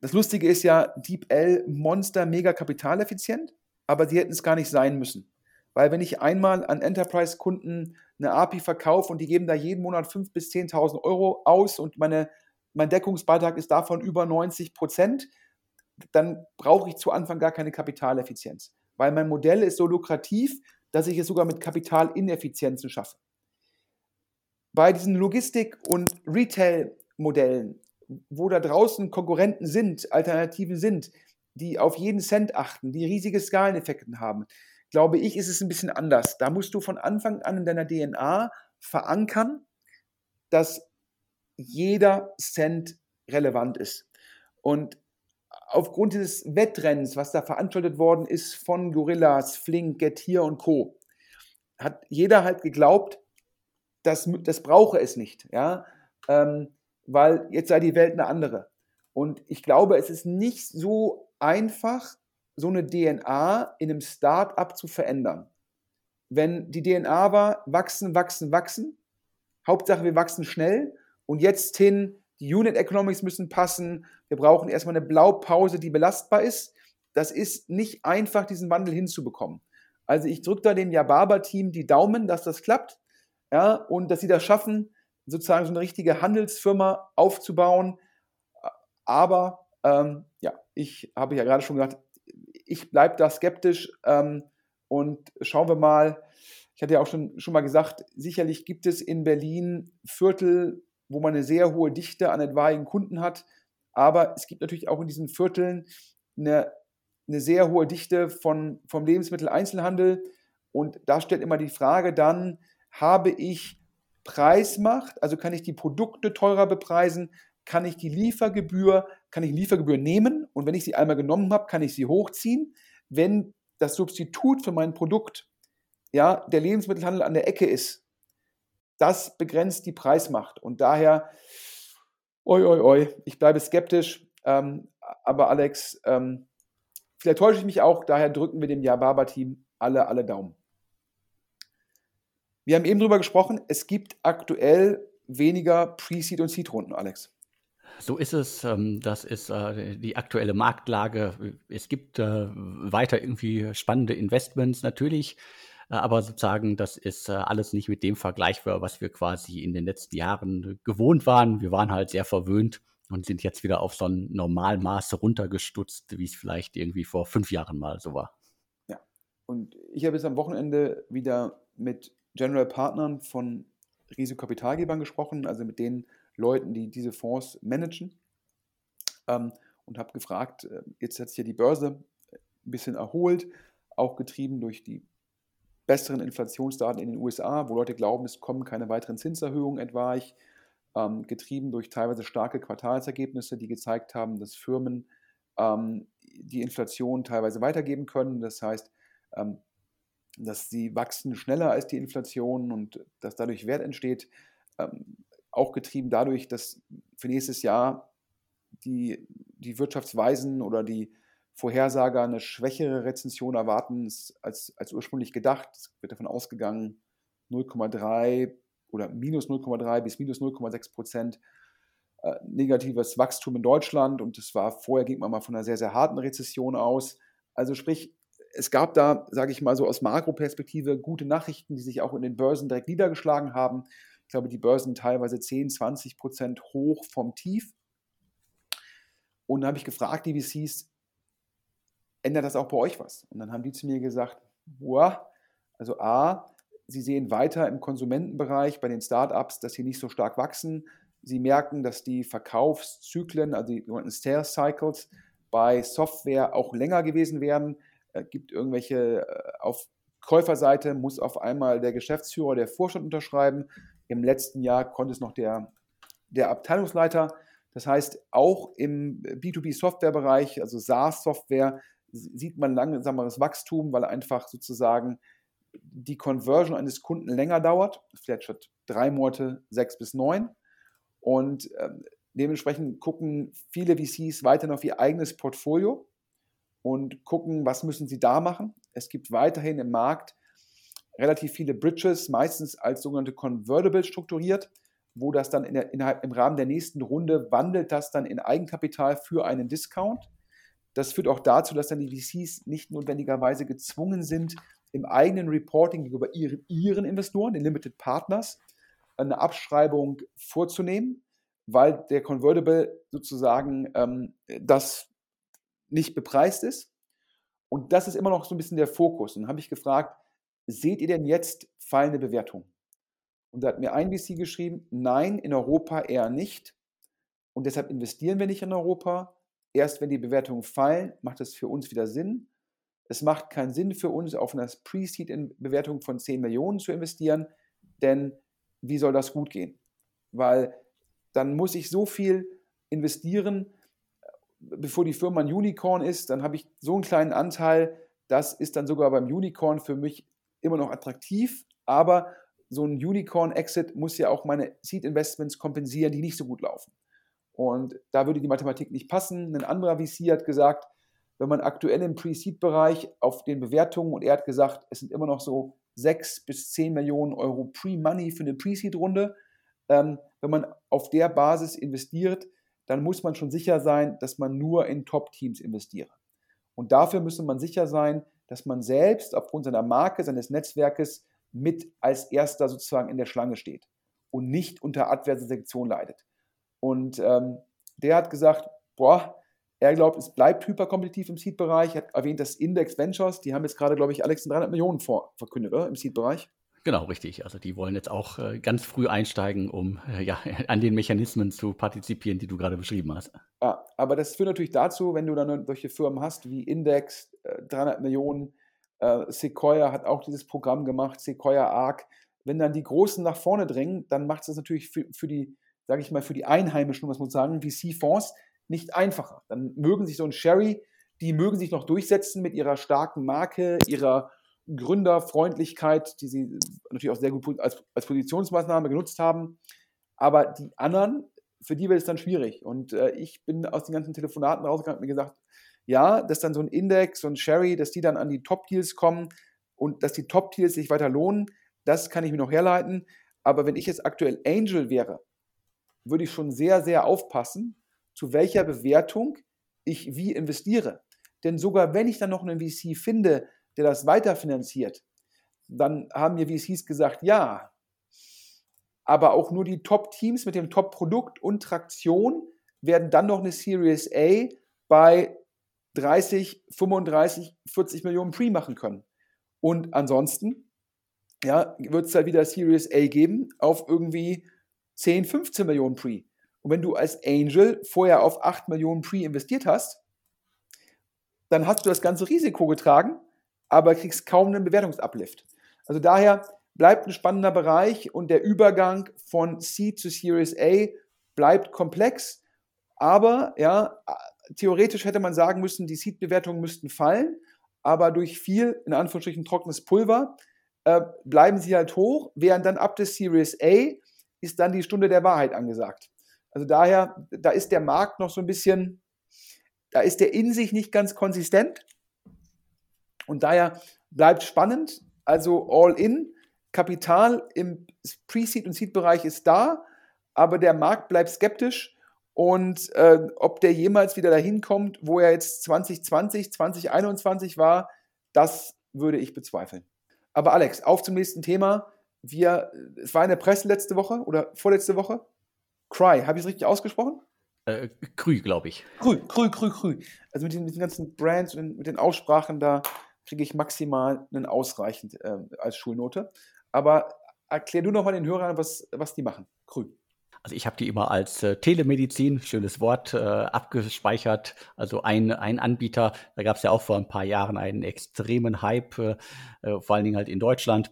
Das Lustige ist ja, DeepL Monster mega kapitaleffizient, aber sie hätten es gar nicht sein müssen. Weil wenn ich einmal an Enterprise-Kunden eine API verkaufe und die geben da jeden Monat 5.000 bis 10.000 Euro aus und meine, mein Deckungsbeitrag ist davon über 90 Prozent, dann brauche ich zu Anfang gar keine Kapitaleffizienz. Weil mein Modell ist so lukrativ, dass ich es sogar mit Kapitalineffizienzen schaffe. Bei diesen Logistik- und Retail- Modellen, wo da draußen Konkurrenten sind, Alternativen sind, die auf jeden Cent achten, die riesige Skaleneffekte haben, glaube ich, ist es ein bisschen anders. Da musst du von Anfang an in deiner DNA verankern, dass jeder Cent relevant ist. Und aufgrund dieses Wettrennens, was da veranstaltet worden ist von Gorillas, Flink, Getir und Co., hat jeder halt geglaubt, das, das brauche es nicht. Ja? Ähm, weil jetzt sei die Welt eine andere. Und ich glaube, es ist nicht so einfach, so eine DNA in einem Start-up zu verändern. Wenn die DNA war, wachsen, wachsen, wachsen, Hauptsache wir wachsen schnell und jetzt hin, die Unit Economics müssen passen, wir brauchen erstmal eine Blaupause, die belastbar ist. Das ist nicht einfach, diesen Wandel hinzubekommen. Also ich drücke da dem Yababa-Team die Daumen, dass das klappt ja, und dass sie das schaffen, sozusagen so eine richtige Handelsfirma aufzubauen. Aber ähm, ja, ich habe ja gerade schon gesagt, ich bleibe da skeptisch ähm, und schauen wir mal. Ich hatte ja auch schon, schon mal gesagt, sicherlich gibt es in Berlin Viertel, wo man eine sehr hohe Dichte an etwaigen Kunden hat. Aber es gibt natürlich auch in diesen Vierteln eine, eine sehr hohe Dichte von, vom Lebensmitteleinzelhandel. Und da stellt immer die Frage dann, habe ich Preismacht, also kann ich die Produkte teurer bepreisen, kann ich die Liefergebühr, kann ich Liefergebühr nehmen und wenn ich sie einmal genommen habe, kann ich sie hochziehen. Wenn das Substitut für mein Produkt ja, der Lebensmittelhandel an der Ecke ist, das begrenzt die Preismacht und daher, oi, oi, oi, ich bleibe skeptisch, ähm, aber Alex, ähm, vielleicht täusche ich mich auch, daher drücken wir dem Yababa-Team alle, alle Daumen. Wir haben eben darüber gesprochen, es gibt aktuell weniger Pre-Seed und Seed-Runden, Alex. So ist es. Ähm, das ist äh, die aktuelle Marktlage. Es gibt äh, weiter irgendwie spannende Investments natürlich, äh, aber sozusagen, das ist alles nicht mit dem vergleichbar, was wir quasi in den letzten Jahren gewohnt waren. Wir waren halt sehr verwöhnt und sind jetzt wieder auf so ein Normalmaß runtergestutzt, wie es vielleicht irgendwie vor fünf Jahren mal so war. Ja, Und ich habe jetzt am Wochenende wieder mit General Partnern von Risikokapitalgebern gesprochen, also mit den Leuten, die diese Fonds managen. Ähm, und habe gefragt, äh, jetzt hat sich ja die Börse ein bisschen erholt, auch getrieben durch die besseren Inflationsdaten in den USA, wo Leute glauben, es kommen keine weiteren Zinserhöhungen etwaig, ähm, getrieben durch teilweise starke Quartalsergebnisse, die gezeigt haben, dass Firmen ähm, die Inflation teilweise weitergeben können. Das heißt, ähm, dass sie wachsen schneller als die Inflation und dass dadurch Wert entsteht. Ähm, auch getrieben dadurch, dass für nächstes Jahr die, die Wirtschaftsweisen oder die Vorhersager eine schwächere Rezension erwarten als, als ursprünglich gedacht. Es wird davon ausgegangen, 0,3 oder minus 0,3 bis minus 0,6 Prozent äh, negatives Wachstum in Deutschland und das war vorher ging man mal von einer sehr, sehr harten Rezession aus. Also sprich, es gab da, sage ich mal so aus Makroperspektive, gute Nachrichten, die sich auch in den Börsen direkt niedergeschlagen haben. Ich glaube, die Börsen teilweise 10, 20 Prozent hoch vom Tief. Und dann habe ich gefragt, die VCs, ändert das auch bei euch was? Und dann haben die zu mir gesagt, boah, also A, sie sehen weiter im Konsumentenbereich bei den Startups, dass sie nicht so stark wachsen. Sie merken, dass die Verkaufszyklen, also die sogenannten Sales Cycles, bei Software auch länger gewesen wären. Äh, gibt irgendwelche, äh, auf Käuferseite muss auf einmal der Geschäftsführer, der Vorstand unterschreiben. Im letzten Jahr konnte es noch der, der Abteilungsleiter. Das heißt, auch im B2B-Software-Bereich, also SaaS-Software, sieht man langsameres Wachstum, weil einfach sozusagen die Conversion eines Kunden länger dauert, vielleicht statt drei Monate, sechs bis neun. Und äh, dementsprechend gucken viele VCs weiterhin auf ihr eigenes Portfolio und gucken, was müssen sie da machen. Es gibt weiterhin im Markt relativ viele Bridges, meistens als sogenannte Convertible strukturiert, wo das dann in der, innerhalb, im Rahmen der nächsten Runde wandelt das dann in Eigenkapital für einen Discount. Das führt auch dazu, dass dann die VCs nicht notwendigerweise gezwungen sind, im eigenen Reporting gegenüber ihren, ihren Investoren, den Limited Partners, eine Abschreibung vorzunehmen, weil der Convertible sozusagen ähm, das nicht bepreist ist. Und das ist immer noch so ein bisschen der Fokus. Und dann habe ich gefragt, seht ihr denn jetzt fallende Bewertungen? Und da hat mir ein VC geschrieben, nein, in Europa eher nicht. Und deshalb investieren wir nicht in Europa. Erst wenn die Bewertungen fallen, macht es für uns wieder Sinn. Es macht keinen Sinn für uns, auf eine Pre-Seed-Bewertung von 10 Millionen zu investieren, denn wie soll das gut gehen? Weil dann muss ich so viel investieren, bevor die Firma ein Unicorn ist, dann habe ich so einen kleinen Anteil, das ist dann sogar beim Unicorn für mich immer noch attraktiv, aber so ein Unicorn-Exit muss ja auch meine Seed-Investments kompensieren, die nicht so gut laufen. Und da würde die Mathematik nicht passen. Ein anderer VC hat gesagt, wenn man aktuell im Pre-Seed-Bereich auf den Bewertungen, und er hat gesagt, es sind immer noch so 6 bis 10 Millionen Euro Pre-Money für eine Pre-Seed-Runde. Ähm, wenn man auf der Basis investiert, dann muss man schon sicher sein, dass man nur in Top-Teams investiert. Und dafür müsste man sicher sein, dass man selbst aufgrund seiner Marke, seines Netzwerkes mit als erster sozusagen in der Schlange steht und nicht unter adverse Selektion leidet. Und ähm, der hat gesagt, boah, er glaubt, es bleibt hyperkompetitiv im Seed-Bereich. Er hat erwähnt, dass Index Ventures, die haben jetzt gerade, glaube ich, Alex 300 Millionen vor, verkündet, oder? Im Seed-Bereich. Genau, richtig. Also die wollen jetzt auch äh, ganz früh einsteigen, um äh, ja, (laughs) an den Mechanismen zu partizipieren, die du gerade beschrieben hast. Ja, aber das führt natürlich dazu, wenn du dann solche Firmen hast wie Index, äh, 300 Millionen, äh, Sequoia hat auch dieses Programm gemacht, Sequoia Arc. Wenn dann die Großen nach vorne drängen, dann macht es das natürlich für, für die, sage ich mal, für die Einheimischen, was man sagen, VC-Fonds, nicht einfacher. Dann mögen sich so ein Sherry, die mögen sich noch durchsetzen mit ihrer starken Marke, ihrer Gründerfreundlichkeit, die sie natürlich auch sehr gut als, als Positionsmaßnahme genutzt haben. Aber die anderen, für die wird es dann schwierig. Und äh, ich bin aus den ganzen Telefonaten rausgegangen und mir gesagt, ja, dass dann so ein Index, so ein Sherry, dass die dann an die Top-Deals kommen und dass die Top-Deals sich weiter lohnen, das kann ich mir noch herleiten. Aber wenn ich jetzt aktuell Angel wäre, würde ich schon sehr, sehr aufpassen, zu welcher Bewertung ich wie investiere. Denn sogar wenn ich dann noch einen VC finde, der das weiterfinanziert, dann haben mir VCs gesagt, ja, aber auch nur die Top-Teams mit dem Top-Produkt und Traktion werden dann noch eine Series A bei 30, 35, 40 Millionen Pre machen können. Und ansonsten ja, wird es halt wieder Series A geben auf irgendwie 10, 15 Millionen Pre. Und wenn du als Angel vorher auf 8 Millionen Pre investiert hast, dann hast du das ganze Risiko getragen, aber kriegst kaum einen Bewertungsuplift. Also daher bleibt ein spannender Bereich und der Übergang von C zu Series A bleibt komplex, aber ja, theoretisch hätte man sagen müssen, die Seed-Bewertungen müssten fallen, aber durch viel, in Anführungsstrichen, trockenes Pulver äh, bleiben sie halt hoch, während dann ab der Series A ist dann die Stunde der Wahrheit angesagt. Also daher, da ist der Markt noch so ein bisschen, da ist der in sich nicht ganz konsistent und daher bleibt spannend, also all in, Kapital im Pre-Seed und Seed-Bereich ist da, aber der Markt bleibt skeptisch und äh, ob der jemals wieder dahin kommt, wo er jetzt 2020, 2021 war, das würde ich bezweifeln. Aber Alex, auf zum nächsten Thema. Wir, es war in der Presse letzte Woche oder vorletzte Woche. Cry, habe ich es richtig ausgesprochen? Äh, Krü, glaube ich. Krü, Krü, Krü, Krü. Also mit den, mit den ganzen Brands und mit den Aussprachen, da kriege ich maximal einen ausreichend äh, als Schulnote. Aber erklär du noch mal den Hörern, was, was die machen. Krü. Also ich habe die immer als äh, Telemedizin, schönes Wort, äh, abgespeichert. Also ein, ein Anbieter, da gab es ja auch vor ein paar Jahren einen extremen Hype, äh, äh vor allen Dingen halt in Deutschland.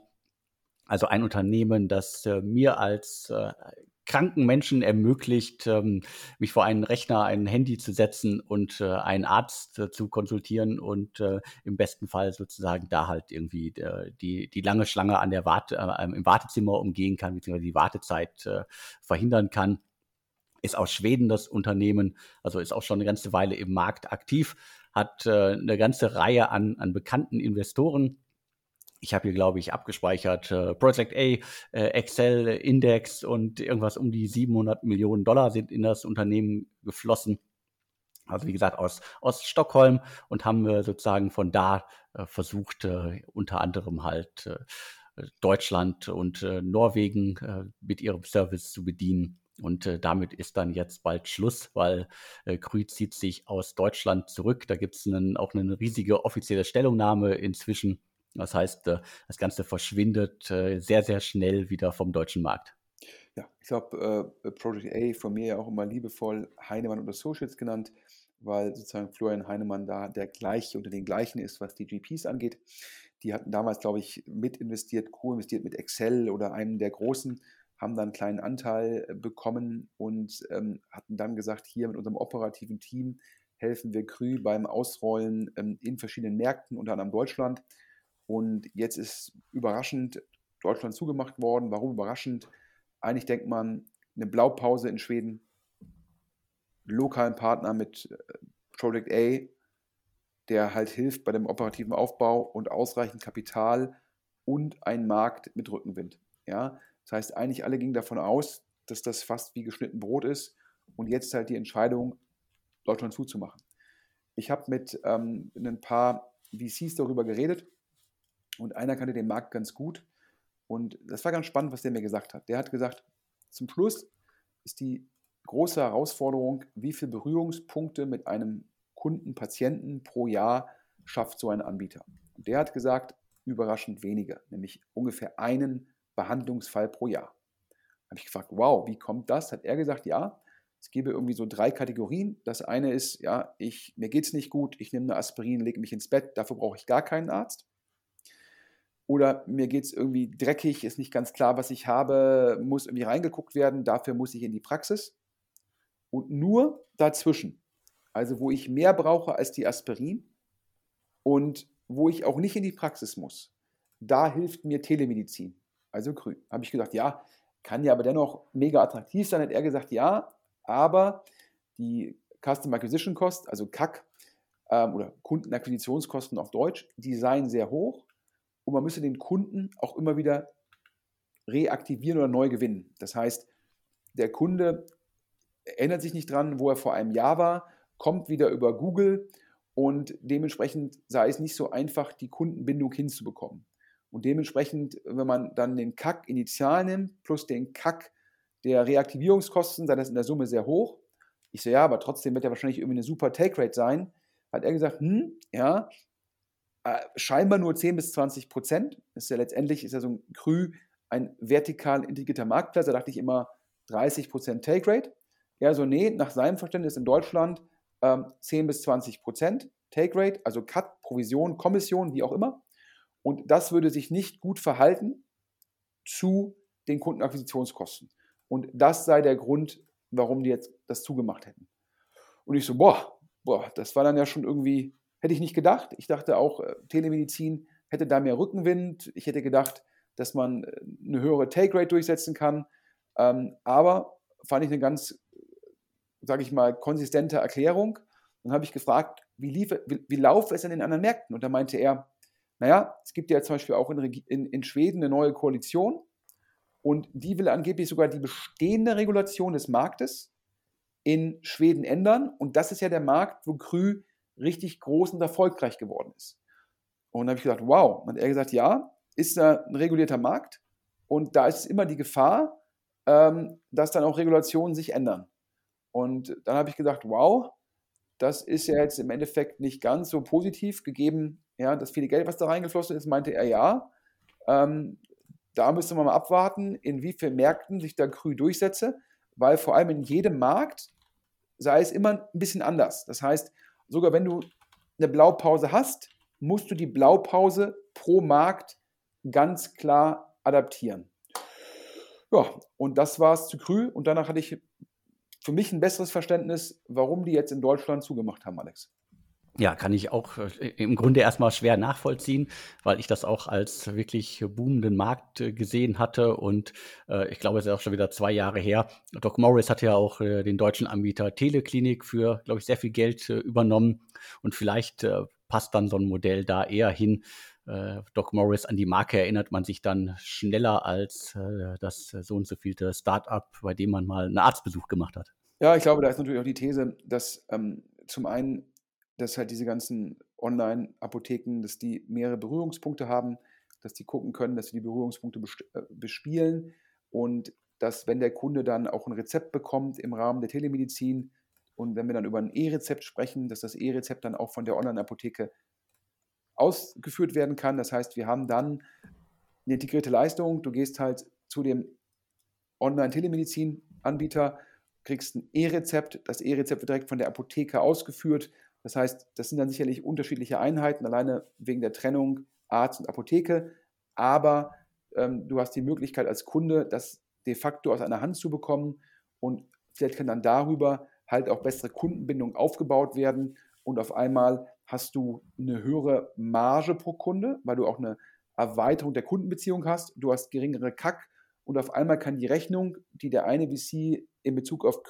Also ein Unternehmen, das äh, mir als kranken Menschen ermöglicht, ähm, mich vor einen Rechner, ein Handy zu setzen und äh, einen Arzt äh, zu konsultieren und äh, im besten Fall sozusagen da halt irgendwie äh, die, die lange Schlange an der Warte, äh, im Wartezimmer umgehen kann, beziehungsweise die Wartezeit äh, verhindern kann. Ist aus Schweden das Unternehmen, also ist auch schon eine ganze Weile im Markt aktiv, hat eine ganze Reihe an, an bekannten Investoren ich habe hier, glaube ich, abgespeichert äh, Project A, äh, Excel, Index und irgendwas um die 700 Millionen Dollar sind in das Unternehmen geflossen. Also wie gesagt, aus, aus Stockholm und haben äh, sozusagen von da äh, versucht, äh, unter anderem halt äh, Deutschland und äh, Norwegen äh, mit ihrem Service zu bedienen. Und äh, damit ist dann jetzt bald Schluss, weil äh, Krü zieht sich aus Deutschland zurück. Da gibt es auch eine riesige offizielle Stellungnahme inzwischen das heißt, äh, das Ganze verschwindet äh, sehr, sehr schnell wieder vom deutschen Markt. Ja, ich glaube, äh, Project A von mir ja auch immer liebevoll Heinemann und Associates genannt, weil sozusagen Florian Heinemann da der gleiche unter den gleichen ist, was die GPs angeht. Die hatten damals, glaube ich, mit investiert, co-investiert mit Excel oder einem der großen, haben dann einen kleinen Anteil bekommen und ähm, hatten dann gesagt, hier mit unserem operativen Team helfen wir Krü beim Ausrollen ähm, in verschiedenen Märkten, unter anderem Deutschland. Und jetzt ist überraschend Deutschland zugemacht worden. Warum überraschend? Eigentlich denkt man, eine Blaupause in Schweden, lokalen Partner mit äh, Project A, der halt hilft bei dem operativen Aufbau und ausreichend Kapital und ein Markt mit Rückenwind. Ja? Das heißt, eigentlich alle gingen davon aus, dass das fast wie geschnitten Brot ist und jetzt halt die Entscheidung, Deutschland zuzumachen. Ich habe mit ähm, ein paar VCs darüber geredet und einer kannte den Markt ganz gut. Und das war ganz spannend, was der mir gesagt hat. Der hat gesagt, zum Schluss ist die große Herausforderung, wie viele Berührungspunkte mit einem Kunden, Patienten pro Jahr schafft so ein Anbieter. Und der hat gesagt, überraschend wenige, nämlich ungefähr einen Behandlungsfall pro Jahr. Da habe ich gefragt, wow, wie kommt das? Hat er gesagt, ja, es gäbe irgendwie so drei Kategorien. Das eine ist, ja, ich, mir geht es nicht gut, ich nehme eine Aspirin, lege mich ins Bett, dafür brauche ich gar keinen Arzt. Oder mir geht es irgendwie dreckig, ist nicht ganz klar, was ich habe, muss irgendwie reingeguckt werden, dafür muss ich in die Praxis. Und nur dazwischen, also wo ich mehr brauche als die Aspirin und wo ich auch nicht in die Praxis muss, da hilft mir Telemedizin, also grün. Habe ich gesagt, ja, kann ja aber dennoch mega attraktiv sein. Hat er gesagt, ja, aber die Customer Acquisition Cost, also CAC ähm, oder Kundenakquisitionskosten auf Deutsch, die seien sehr hoch und man müsse den Kunden auch immer wieder reaktivieren oder neu gewinnen. Das heißt, der Kunde erinnert sich nicht dran, wo er vor einem Jahr war, kommt wieder über Google und dementsprechend sei es nicht so einfach, die Kundenbindung hinzubekommen. Und dementsprechend, wenn man dann den CAC initial nimmt, plus den CAC der Reaktivierungskosten, sei das in der Summe sehr hoch. Ich so, ja, aber trotzdem wird ja wahrscheinlich irgendwie eine super Take-Rate sein. Hat er gesagt, hm, ja, äh, scheinbar nur 10 bis 20 Prozent. Ist ja letztendlich ist ja so ein Krü ein vertikal integrierter Marktplatz. Da dachte ich immer 30 Prozent Take Rate. Er so, nee, nach seinem Verständnis in Deutschland ähm, 10 bis 20 Prozent Take Rate, also Cut, Provision, Kommission, wie auch immer. Und das würde sich nicht gut verhalten zu den Kundenakquisitionskosten. Und das sei der Grund, warum die jetzt das zugemacht hätten. Und ich so, boah, boah, das war dann ja schon irgendwie, hätte ich nicht gedacht. Ich dachte auch, äh, Telemedizin hätte da mehr Rückenwind. Ich hätte gedacht, dass man äh, eine höhere Take Rate durchsetzen kann. Ähm, aber fand ich eine ganz, sage ich mal, konsistente Erklärung. Dann habe ich gefragt, wie, lief, wie, wie laufe es in den anderen Märkten? Und da meinte er, naja, es gibt ja zum Beispiel auch in, in, in Schweden eine neue Koalition und die will angeblich sogar die bestehende Regulation des Marktes in Schweden ändern. Und das ist ja der Markt, wo Krü richtig groß und erfolgreich geworden ist. Und da habe ich gesagt, wow. Und er gesagt, ja, ist da ein regulierter Markt und da ist immer die Gefahr, ähm, dass dann auch Regulationen sich ändern. Und dann habe ich gedacht, wow, das ist ja jetzt im Endeffekt nicht ganz so positiv, gegeben, ja, das viele Geld, was da reingeflossen ist, meinte er ja. Ähm, da müsste man mal abwarten, in wie vielen Märkten sich da Krü durchsetze, weil vor allem in jedem Markt sei es immer ein bisschen anders. Das heißt, sogar wenn du eine Blaupause hast, musst du die Blaupause pro Markt ganz klar adaptieren. Ja, und das war es zu Krü und danach hatte ich für mich ein besseres Verständnis, warum die jetzt in Deutschland zugemacht haben, Alex. Ja, kann ich auch äh, im Grunde erstmal schwer nachvollziehen, weil ich das auch als wirklich boomenden Markt äh, gesehen hatte. Und äh, ich glaube, es ist auch schon wieder zwei Jahre her. Doc Morris hat ja auch äh, den deutschen Anbieter Teleklinik für, glaube ich, sehr viel Geld äh, übernommen. Und vielleicht äh, passt dann so ein Modell da eher hin. Doc Morris an die Marke erinnert man sich dann schneller als das so und so vielte Startup, bei dem man mal einen Arztbesuch gemacht hat. Ja, ich glaube, da ist natürlich auch die These, dass ähm, zum einen dass halt diese ganzen Online-Apotheken, dass die mehrere Berührungspunkte haben, dass die gucken können, dass sie die Berührungspunkte äh, bespielen und dass, wenn der Kunde dann auch ein Rezept bekommt im Rahmen der Telemedizin und wenn wir dann über ein E-Rezept sprechen, dass das E-Rezept dann auch von der Online-Apotheke ausgeführt werden kann. Das heißt, wir haben dann eine integrierte Leistung. Du gehst halt zu dem Online-Telemedizin-Anbieter, kriegst ein E-Rezept. Das E-Rezept wird direkt von der Apotheke ausgeführt das heißt, das sind dann sicherlich unterschiedliche Einheiten, alleine wegen der Trennung Arzt und Apotheke. Aber ähm, du hast die Möglichkeit als Kunde, das de facto aus einer Hand zu bekommen und vielleicht kann dann darüber halt auch bessere Kundenbindung aufgebaut werden und auf einmal hast du eine höhere Marge pro Kunde, weil du auch eine Erweiterung der Kundenbeziehung hast, du hast geringere Kack und auf einmal kann die Rechnung, die der eine VC in Bezug auf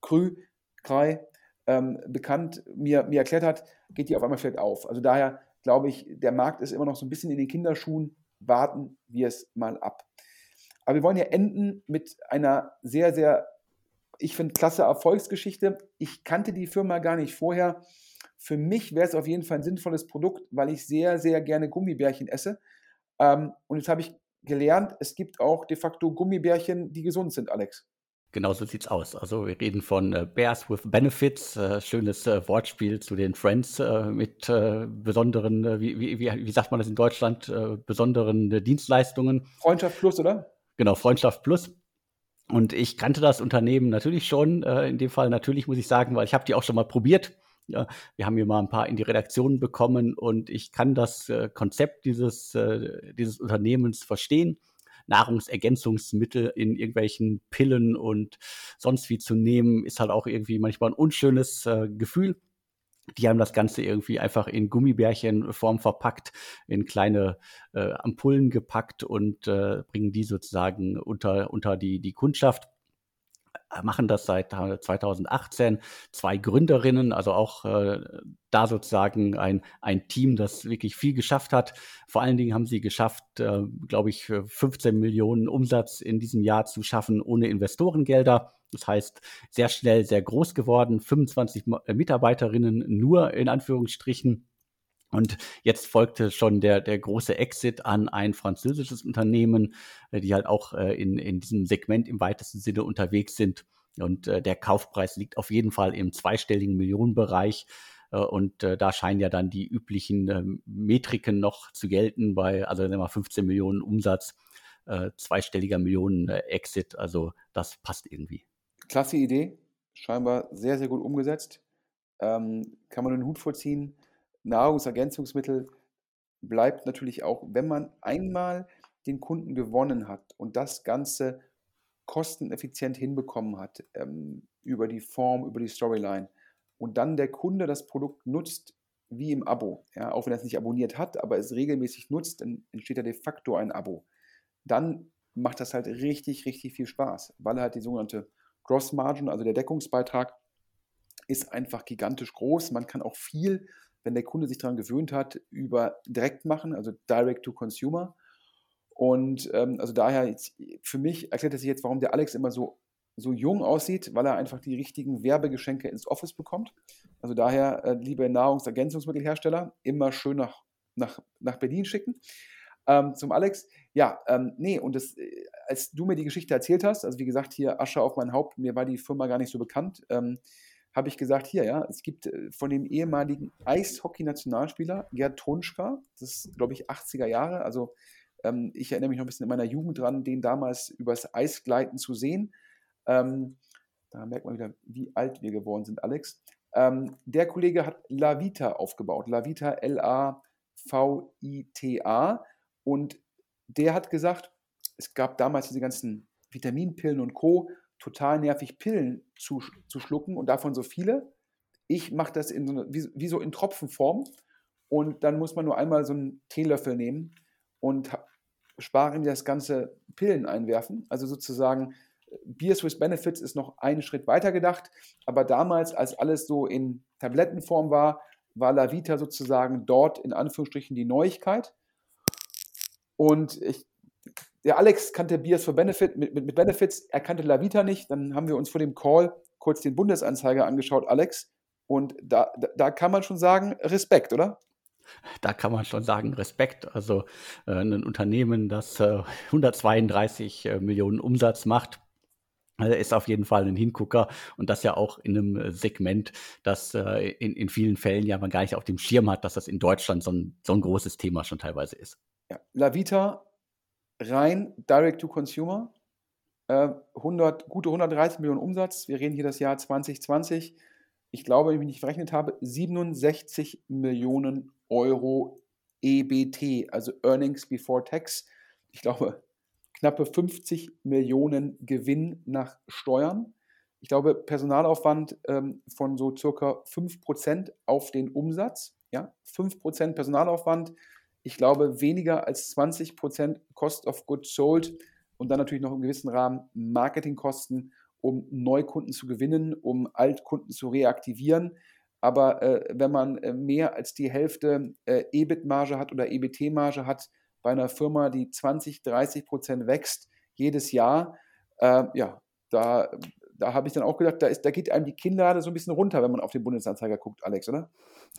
Krü, Krei ähm, bekannt mir, mir erklärt hat, geht die auf einmal vielleicht auf. Also daher glaube ich, der Markt ist immer noch so ein bisschen in den Kinderschuhen. Warten wir es mal ab. Aber wir wollen ja enden mit einer sehr, sehr, ich finde, klasse Erfolgsgeschichte. Ich kannte die Firma gar nicht vorher. Für mich wäre es auf jeden Fall ein sinnvolles Produkt, weil ich sehr, sehr gerne Gummibärchen esse. Ähm, und jetzt habe ich gelernt, es gibt auch de facto Gummibärchen, die gesund sind, Alex. Genau so sieht's aus. Also wir reden von äh, Bears with Benefits, äh, schönes äh, Wortspiel zu den Friends äh, mit äh, besonderen, äh, wie, wie, wie, sagt man das in Deutschland, besonderen Dienstleistungen. Freundschaft Plus, oder? Genau, Freundschaft Plus. Und ich kannte das Unternehmen natürlich schon, in dem Fall natürlich muss ich sagen, weil ich habe die auch schon mal probiert. Ja, wir haben hier mal ein paar in die Redaktion bekommen und ich kann das Konzept dieses, dieses Unternehmens verstehen Nahrungsergänzungsmittel in irgendwelchen Pillen und sonst wie zu nehmen, ist halt auch irgendwie manchmal ein unschönes äh, Gefühl. Die haben das Ganze irgendwie einfach in Gummibärchenform verpackt, in kleine äh, Ampullen gepackt und äh, bringen die sozusagen unter, unter die, die Kundschaft machen das seit 2018. Zwei Gründerinnen, also auch äh, da sozusagen ein, ein Team, das wirklich viel geschafft hat. Vor allen Dingen haben sie geschafft, äh, glaube ich, 15 Millionen Umsatz in diesem Jahr zu schaffen ohne Investorengelder. Das heißt, sehr schnell sehr groß geworden, 25 Mitarbeiterinnen nur in Anführungsstrichen. Und jetzt folgte schon der, der große Exit an ein französisches Unternehmen, äh, die halt auch äh, in, in diesem Segment im weitesten Sinne unterwegs sind. Und äh, der Kaufpreis liegt auf jeden Fall im zweistelligen Millionenbereich. Und da scheinen ja dann die üblichen äh, Metriken noch zu gelten bei, also nehmen wir 15 Millionen Umsatz, zweistelliger Millionen Exit. Also das passt irgendwie. Klasse Idee, scheinbar sehr, sehr gut umgesetzt. Ähm, kann man den Hut vorziehen. Nahrungsergänzungsmittel bleibt natürlich auch, wenn man einmal den Kunden gewonnen hat und das Ganze kosteneffizient hinbekommen hat, ähm, über die Form, über die Storyline, und dann der Kunde das Produkt nutzt wie im Abo, ja, auch wenn er es nicht abonniert hat, aber es regelmäßig nutzt, dann entsteht ja de facto ein Abo. Dann macht das halt richtig, richtig viel Spaß, weil halt die sogenannte Gross Margin, also der Deckungsbeitrag, ist einfach gigantisch groß. Man kann auch viel, wenn der Kunde sich daran gewöhnt hat, über direkt machen, also Direct to Consumer. Und ähm, also daher, jetzt, für mich erklärt es sich jetzt, warum der Alex immer so so jung aussieht, weil er einfach die richtigen Werbegeschenke ins Office bekommt. Also daher, äh, liebe Nahrungsergänzungsmittelhersteller, immer schön nach, nach, nach Berlin schicken. Ähm, zum Alex, ja, ähm, nee, und das, äh, als du mir die Geschichte erzählt hast, also wie gesagt, hier Asche auf mein Haupt, mir war die Firma gar nicht so bekannt, ähm, habe ich gesagt, hier, ja, es gibt äh, von dem ehemaligen Eishockey-Nationalspieler Gerd Tonschka, das ist, glaube ich, 80er Jahre, also ähm, ich erinnere mich noch ein bisschen in meiner Jugend dran, den damals übers Eis gleiten zu sehen. Ähm, da merkt man wieder, wie alt wir geworden sind, Alex. Ähm, der Kollege hat Lavita aufgebaut. Lavita, L-A-V-I-T-A. Und der hat gesagt, es gab damals diese ganzen Vitaminpillen und Co. Total nervig, Pillen zu, zu schlucken und davon so viele. Ich mache das in so eine, wie, wie, so in Tropfenform. Und dann muss man nur einmal so einen Teelöffel nehmen und sparen das ganze Pillen einwerfen. Also sozusagen Beers with Benefits ist noch einen Schritt weiter gedacht, aber damals, als alles so in Tablettenform war, war La Vita sozusagen dort in Anführungsstrichen die Neuigkeit. Und ich, der Alex kannte Beers for Benefit mit, mit, mit Benefits, er kannte La Vita nicht. Dann haben wir uns vor dem Call kurz den Bundesanzeiger angeschaut, Alex. Und da, da, da kann man schon sagen, Respekt, oder? da kann man schon sagen, Respekt. Also äh, ein Unternehmen, das äh, 132 äh, Millionen Umsatz macht, äh, ist auf jeden Fall ein Hingucker und das ja auch in einem äh, Segment, das äh, in, in vielen Fällen ja man gar nicht auf dem Schirm hat, dass das in Deutschland so ein, so ein großes Thema schon teilweise ist. Ja. La Vita rein Direct to Consumer, äh, 100, gute 130 Millionen Umsatz. Wir reden hier das Jahr 2020. Ich glaube, wenn ich mich nicht verrechnet habe, 67 Millionen Euro EBT, also Earnings Before Tax. Ich glaube, knappe 50 Millionen Gewinn nach Steuern. Ich glaube, Personalaufwand ähm, von so circa 5% auf den Umsatz. Ja, 5% Personalaufwand. Ich glaube, weniger als 20% Cost of Goods Sold und dann natürlich noch im gewissen Rahmen Marketingkosten, um Neukunden zu gewinnen, um Altkunden zu reaktivieren. Aber äh, wenn man äh, mehr als die Hälfte äh, EBIT-Marge hat oder EBT-Marge hat, bei einer Firma, die 20, 30 Prozent wächst jedes Jahr, äh, ja, da, da habe ich dann auch gedacht, da, ist, da geht einem die Kinnlade so ein bisschen runter, wenn man auf den Bundesanzeiger guckt, Alex, oder?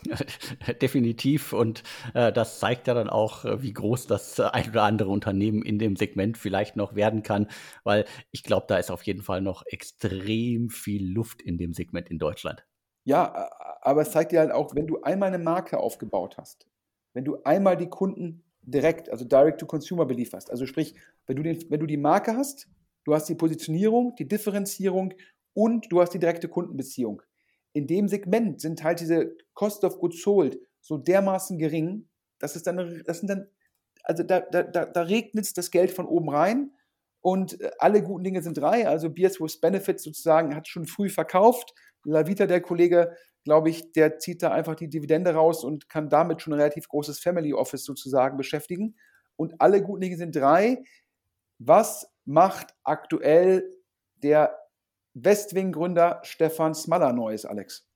(laughs) Definitiv. Und äh, das zeigt ja dann auch, äh, wie groß das äh, ein oder andere Unternehmen in dem Segment vielleicht noch werden kann, weil ich glaube, da ist auf jeden Fall noch extrem viel Luft in dem Segment in Deutschland. Ja, aber es zeigt dir halt auch, wenn du einmal eine Marke aufgebaut hast, wenn du einmal die Kunden direkt, also direct to consumer belieferst. Also sprich, wenn du, den, wenn du die Marke hast, du hast die Positionierung, die Differenzierung und du hast die direkte Kundenbeziehung. In dem Segment sind halt diese Cost of Goods Sold so dermaßen gering, dass es dann, das sind dann, also da, da, da, regnet das Geld von oben rein und äh, alle guten Dinge sind drei. Also Beers with Benefits sozusagen hat schon früh verkauft. La Vita, der Kollege, glaube ich, der zieht da einfach die Dividende raus und kann damit schon ein relativ großes Family Office sozusagen beschäftigen. Und alle guten Dinge sind drei. Was macht aktuell der Westwing-Gründer Stefan Smaller Neues, Alex?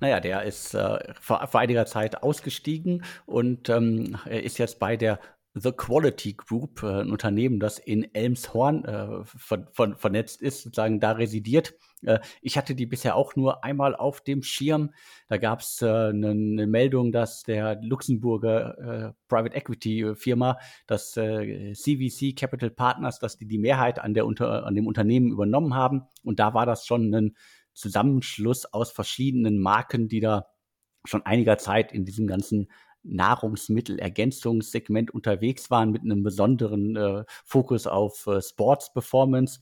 Naja, der ist äh, vor, vor, einiger Zeit ausgestiegen und ähm, ist jetzt bei der The Quality Group, äh, ein Unternehmen, das in Elmshorn äh, ver ver vernetzt ist, sozusagen da residiert. Äh, ich hatte die bisher auch nur einmal auf dem Schirm. Da gab es eine ne Meldung, dass der Luxemburger äh, Private Equity Firma, das CVC äh, Capital Partners, dass die die Mehrheit an, der unter an dem Unternehmen übernommen haben. Und da war das schon ein Zusammenschluss aus verschiedenen Marken, die da schon einiger Zeit in diesem ganzen Nahrungsmittelergänzungssegment unterwegs waren mit einem besonderen äh, Fokus auf äh, Sports Performance.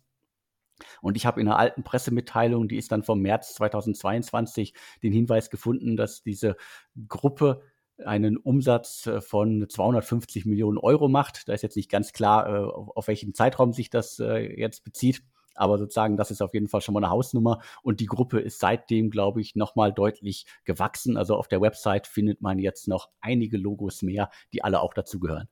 Und ich habe in einer alten Pressemitteilung, die ist dann vom März 2022, den Hinweis gefunden, dass diese Gruppe einen Umsatz äh, von 250 Millionen Euro macht. Da ist jetzt nicht ganz klar, äh, auf welchen Zeitraum sich das äh, jetzt bezieht. Aber sozusagen, das ist auf jeden Fall schon mal eine Hausnummer. Und die Gruppe ist seitdem, glaube ich, nochmal deutlich gewachsen. Also auf der Website findet man jetzt noch einige Logos mehr, die alle auch dazugehören.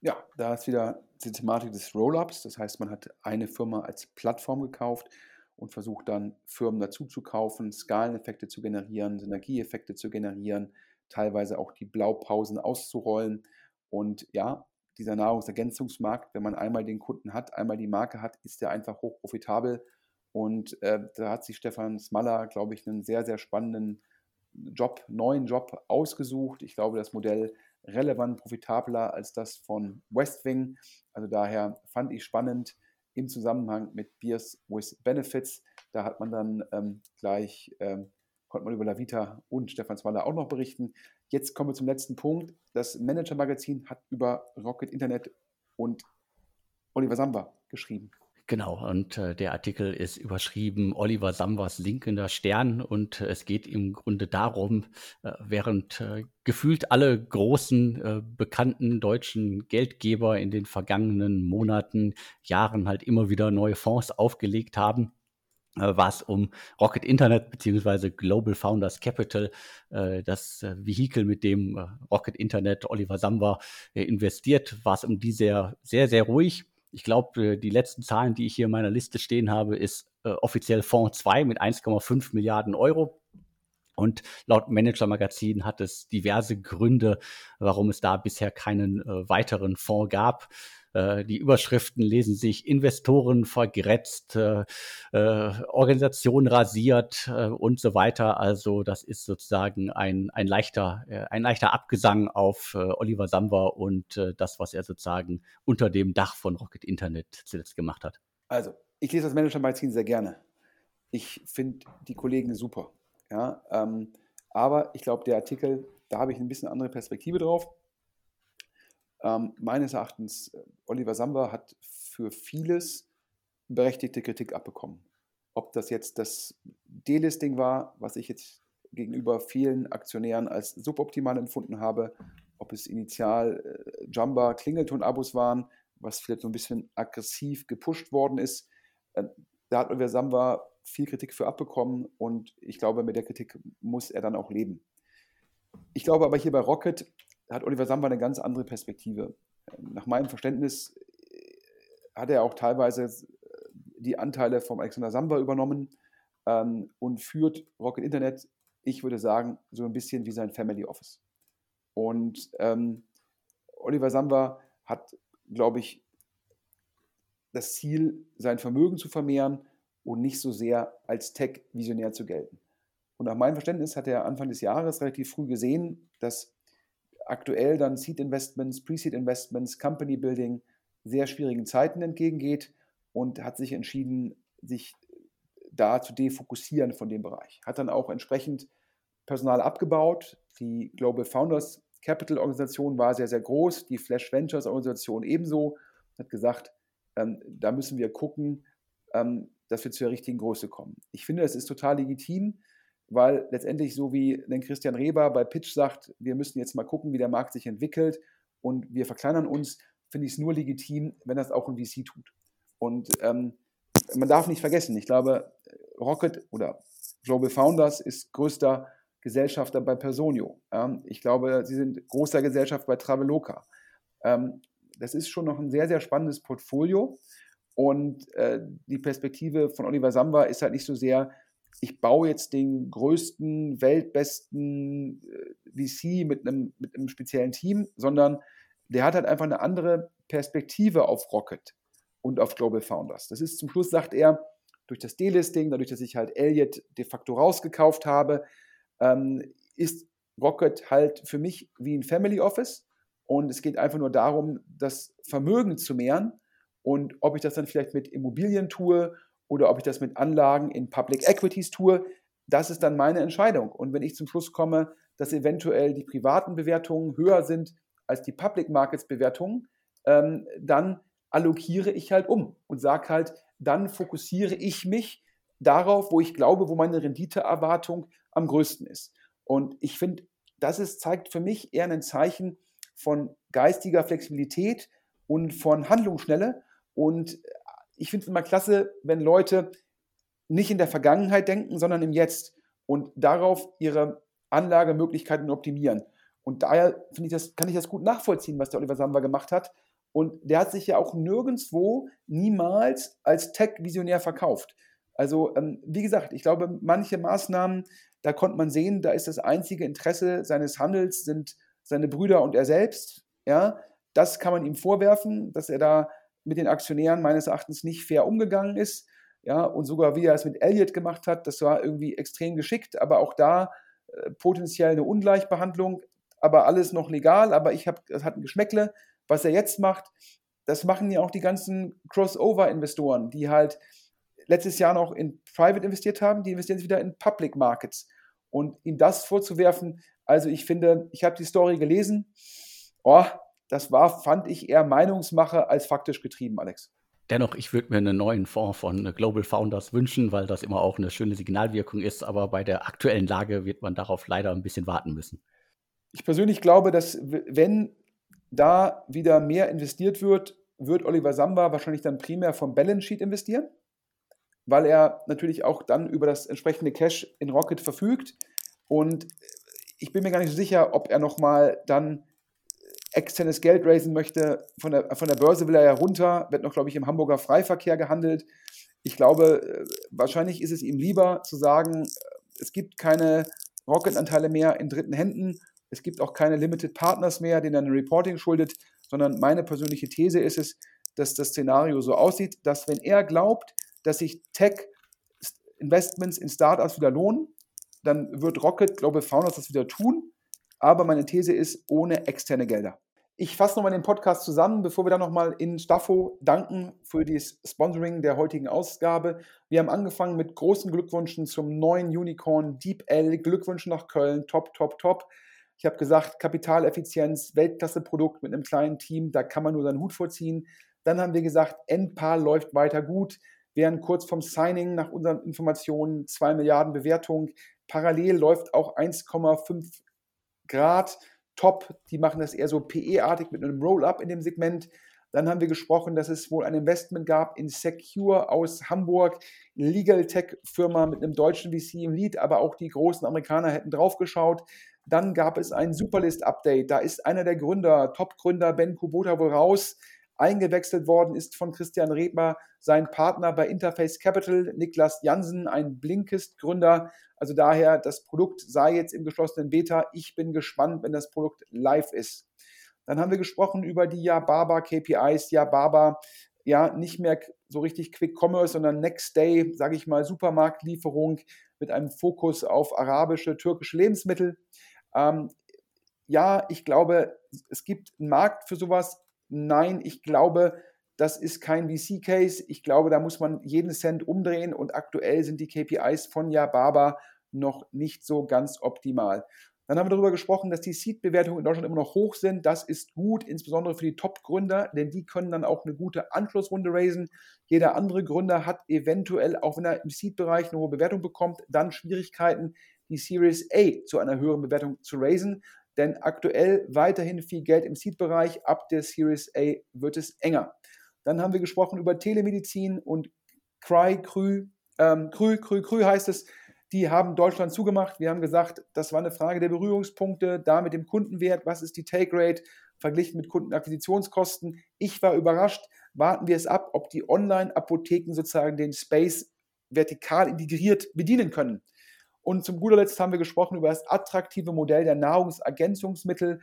Ja, da ist wieder die Thematik des Roll-ups. Das heißt, man hat eine Firma als Plattform gekauft und versucht dann Firmen dazu zu kaufen, Skaleneffekte zu generieren, Synergieeffekte zu generieren, teilweise auch die Blaupausen auszurollen. Und ja, dieser Nahrungsergänzungsmarkt, wenn man einmal den Kunden hat, einmal die Marke hat, ist der einfach hochprofitabel. Und äh, da hat sich Stefan Smaller, glaube ich, einen sehr, sehr spannenden Job, neuen Job ausgesucht. Ich glaube, das Modell relevant profitabler als das von Westwing. Also daher fand ich spannend im Zusammenhang mit Beers with Benefits. Da hat man dann ähm, gleich, ähm, konnte man über Lavita und Stefan Smaller auch noch berichten. Jetzt kommen wir zum letzten Punkt. Das Manager-Magazin hat über Rocket Internet und Oliver Samba geschrieben. Genau, und äh, der Artikel ist überschrieben Oliver Sambas linkender Stern und äh, es geht im Grunde darum, äh, während äh, gefühlt alle großen äh, bekannten deutschen Geldgeber in den vergangenen Monaten, Jahren halt immer wieder neue Fonds aufgelegt haben, äh, war es um Rocket Internet beziehungsweise Global Founders Capital, äh, das äh, Vehikel, mit dem Rocket Internet Oliver Samba investiert, war es um die sehr, sehr, sehr ruhig. Ich glaube, die letzten Zahlen, die ich hier in meiner Liste stehen habe, ist offiziell Fonds 2 mit 1,5 Milliarden Euro. Und laut Manager Magazin hat es diverse Gründe, warum es da bisher keinen weiteren Fonds gab. Äh, die Überschriften lesen sich Investoren vergrätzt, äh, äh, Organisation rasiert und so weiter. Also das ist sozusagen ein, ein, leichter, ein leichter Abgesang auf Oliver Samba und das, was er sozusagen unter dem Dach von Rocket Internet zuletzt gemacht hat. Also, ich lese das Manager-Magazin sehr gerne. Ich finde die Kollegen super. Ja, ähm, aber ich glaube, der Artikel, da habe ich ein bisschen andere Perspektive drauf. Ähm, meines Erachtens, äh, Oliver Samba hat für vieles berechtigte Kritik abbekommen. Ob das jetzt das Delisting war, was ich jetzt gegenüber vielen Aktionären als suboptimal empfunden habe, ob es initial äh, Jamba Klingelton-Abos waren, was vielleicht so ein bisschen aggressiv gepusht worden ist. Äh, da hat Oliver Samba viel Kritik für abbekommen und ich glaube, mit der Kritik muss er dann auch leben. Ich glaube aber hier bei Rocket hat Oliver Samba eine ganz andere Perspektive. Nach meinem Verständnis äh, hat er auch teilweise äh, die Anteile vom Alexander Samba übernommen ähm, und führt Rocket Internet, ich würde sagen, so ein bisschen wie sein Family Office. Und ähm, Oliver Samba hat, glaube ich, das Ziel, sein Vermögen zu vermehren und nicht so sehr als Tech-Visionär zu gelten. Und nach meinem Verständnis hat er Anfang des Jahres relativ früh gesehen, dass aktuell dann Seed Investments, Pre-Seed Investments, Company Building sehr schwierigen Zeiten entgegengeht und hat sich entschieden, sich da zu defokussieren von dem Bereich. Hat dann auch entsprechend Personal abgebaut. Die Global Founders Capital Organisation war sehr, sehr groß, die Flash Ventures Organisation ebenso. Hat gesagt, ähm, da müssen wir gucken, ähm, dass wir zur richtigen Größe kommen. Ich finde, es ist total legitim, weil letztendlich so wie den Christian Reber bei Pitch sagt, wir müssen jetzt mal gucken, wie der Markt sich entwickelt und wir verkleinern uns, finde ich es nur legitim, wenn das auch ein VC tut. Und ähm, man darf nicht vergessen, ich glaube, Rocket oder Global Founders ist größter Gesellschafter bei Personio. Ähm, ich glaube, sie sind großer Gesellschaft bei Traveloka. Ähm, das ist schon noch ein sehr, sehr spannendes Portfolio. Und äh, die Perspektive von Oliver Samba ist halt nicht so sehr, ich baue jetzt den größten, weltbesten äh, VC mit einem, mit einem speziellen Team, sondern der hat halt einfach eine andere Perspektive auf Rocket und auf Global Founders. Das ist zum Schluss, sagt er, durch das Delisting, dadurch, dass ich halt Elliott de facto rausgekauft habe, ähm, ist Rocket halt für mich wie ein Family Office. Und es geht einfach nur darum, das Vermögen zu mehren. Und ob ich das dann vielleicht mit Immobilien tue oder ob ich das mit Anlagen in Public Equities tue, das ist dann meine Entscheidung. Und wenn ich zum Schluss komme, dass eventuell die privaten Bewertungen höher sind als die Public Markets Bewertungen, ähm, dann allokiere ich halt um und sage halt, dann fokussiere ich mich darauf, wo ich glaube, wo meine Renditeerwartung am größten ist. Und ich finde, das ist, zeigt für mich eher ein Zeichen von geistiger Flexibilität und von Handlungsschnelle. Und ich finde es immer klasse, wenn Leute nicht in der Vergangenheit denken, sondern im Jetzt und darauf ihre Anlagemöglichkeiten optimieren. Und daher ich das, kann ich das gut nachvollziehen, was der Oliver Samba gemacht hat. Und der hat sich ja auch nirgendwo niemals als Tech-Visionär verkauft. Also, ähm, wie gesagt, ich glaube, manche Maßnahmen, da konnte man sehen, da ist das einzige Interesse seines Handels, sind seine Brüder und er selbst. Ja, das kann man ihm vorwerfen, dass er da mit den Aktionären meines Erachtens nicht fair umgegangen ist. Ja, und sogar wie er es mit Elliott gemacht hat, das war irgendwie extrem geschickt, aber auch da äh, potenziell eine Ungleichbehandlung, aber alles noch legal, aber ich habe, das hat ein Geschmäckle. Was er jetzt macht, das machen ja auch die ganzen Crossover-Investoren, die halt letztes Jahr noch in Private investiert haben, die investieren jetzt wieder in Public Markets. Und ihm das vorzuwerfen, also ich finde, ich habe die Story gelesen, oh, das war, fand ich, eher Meinungsmache als faktisch getrieben, Alex. Dennoch, ich würde mir einen neuen Fonds von Global Founders wünschen, weil das immer auch eine schöne Signalwirkung ist. Aber bei der aktuellen Lage wird man darauf leider ein bisschen warten müssen. Ich persönlich glaube, dass wenn da wieder mehr investiert wird, wird Oliver Samba wahrscheinlich dann primär vom Balance Sheet investieren, weil er natürlich auch dann über das entsprechende Cash in Rocket verfügt. Und ich bin mir gar nicht so sicher, ob er nochmal dann externes Geld raisen möchte. Von der, von der Börse will er ja runter, wird noch, glaube ich, im Hamburger Freiverkehr gehandelt. Ich glaube, äh, wahrscheinlich ist es ihm lieber zu sagen, äh, es gibt keine Rocket-Anteile mehr in dritten Händen, es gibt auch keine Limited Partners mehr, denen er ein Reporting schuldet, sondern meine persönliche These ist es, dass das Szenario so aussieht, dass wenn er glaubt, dass sich Tech-Investments in Startups wieder lohnen, dann wird Rocket Global Founders das wieder tun. Aber meine These ist, ohne externe Gelder. Ich fasse nochmal den Podcast zusammen, bevor wir dann nochmal in Staffo danken für das Sponsoring der heutigen Ausgabe. Wir haben angefangen mit großen Glückwünschen zum neuen Unicorn Deep L. Glückwünsche nach Köln. Top, top, top. Ich habe gesagt, Kapitaleffizienz, Weltklasse-Produkt mit einem kleinen Team, da kann man nur seinen Hut vorziehen. Dann haben wir gesagt, NPAR läuft weiter gut. Während kurz vom Signing nach unseren Informationen 2 Milliarden Bewertung. Parallel läuft auch 1,5 Grad top. Die machen das eher so PE-artig mit einem Roll-up in dem Segment. Dann haben wir gesprochen, dass es wohl ein Investment gab in Secure aus Hamburg, Legal Tech-Firma mit einem deutschen VC im Lead, aber auch die großen Amerikaner hätten draufgeschaut. Dann gab es ein Superlist-Update. Da ist einer der Gründer, Top-Gründer Ben Kubota wohl raus. Eingewechselt worden ist von Christian Rebmer sein Partner bei Interface Capital, Niklas Jansen, ein Blinkist-Gründer. Also daher, das Produkt sei jetzt im geschlossenen Beta. Ich bin gespannt, wenn das Produkt live ist. Dann haben wir gesprochen über die Yababa KPIs. Yababa, ja, nicht mehr so richtig Quick Commerce, sondern Next Day, sage ich mal, Supermarktlieferung mit einem Fokus auf arabische, türkische Lebensmittel. Ähm, ja, ich glaube, es gibt einen Markt für sowas. Nein, ich glaube, das ist kein VC-Case. Ich glaube, da muss man jeden Cent umdrehen und aktuell sind die KPIs von Yababa noch nicht so ganz optimal. Dann haben wir darüber gesprochen, dass die Seed-Bewertungen in Deutschland immer noch hoch sind. Das ist gut, insbesondere für die Top-Gründer, denn die können dann auch eine gute Anschlussrunde raisen. Jeder andere Gründer hat eventuell, auch wenn er im Seed-Bereich eine hohe Bewertung bekommt, dann Schwierigkeiten, die Series A zu einer höheren Bewertung zu raisen. Denn aktuell weiterhin viel Geld im Seed-Bereich. Ab der Series A wird es enger. Dann haben wir gesprochen über Telemedizin und Cry, Krü, ähm, Krü, Krü, Krü heißt es. Die haben Deutschland zugemacht. Wir haben gesagt, das war eine Frage der Berührungspunkte, da mit dem Kundenwert, was ist die Take Rate verglichen mit Kundenakquisitionskosten. Ich war überrascht. Warten wir es ab, ob die Online-Apotheken sozusagen den Space vertikal integriert bedienen können. Und zum guter Letzt haben wir gesprochen über das attraktive Modell der Nahrungsergänzungsmittel.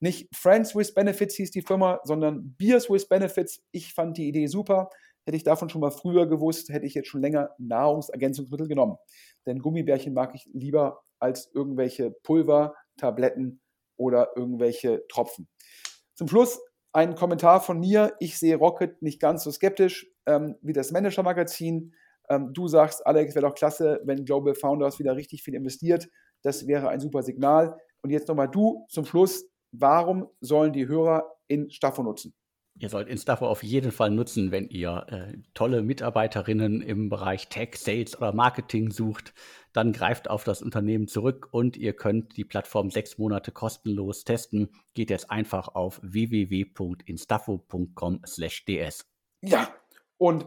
Nicht Friends with Benefits hieß die Firma, sondern Beers with Benefits. Ich fand die Idee super. Hätte ich davon schon mal früher gewusst, hätte ich jetzt schon länger Nahrungsergänzungsmittel genommen. Denn Gummibärchen mag ich lieber als irgendwelche Pulver, Tabletten oder irgendwelche Tropfen. Zum Schluss ein Kommentar von mir. Ich sehe Rocket nicht ganz so skeptisch ähm, wie das Manager-Magazin. Ähm, du sagst, Alex, wäre doch klasse, wenn Global Founders wieder richtig viel investiert. Das wäre ein super Signal. Und jetzt nochmal du zum Schluss. Warum sollen die Hörer in Staffo nutzen? Ihr sollt Instafo auf jeden Fall nutzen, wenn ihr äh, tolle Mitarbeiterinnen im Bereich Tech, Sales oder Marketing sucht. Dann greift auf das Unternehmen zurück und ihr könnt die Plattform sechs Monate kostenlos testen. Geht jetzt einfach auf www.instafo.com/ds. Ja, und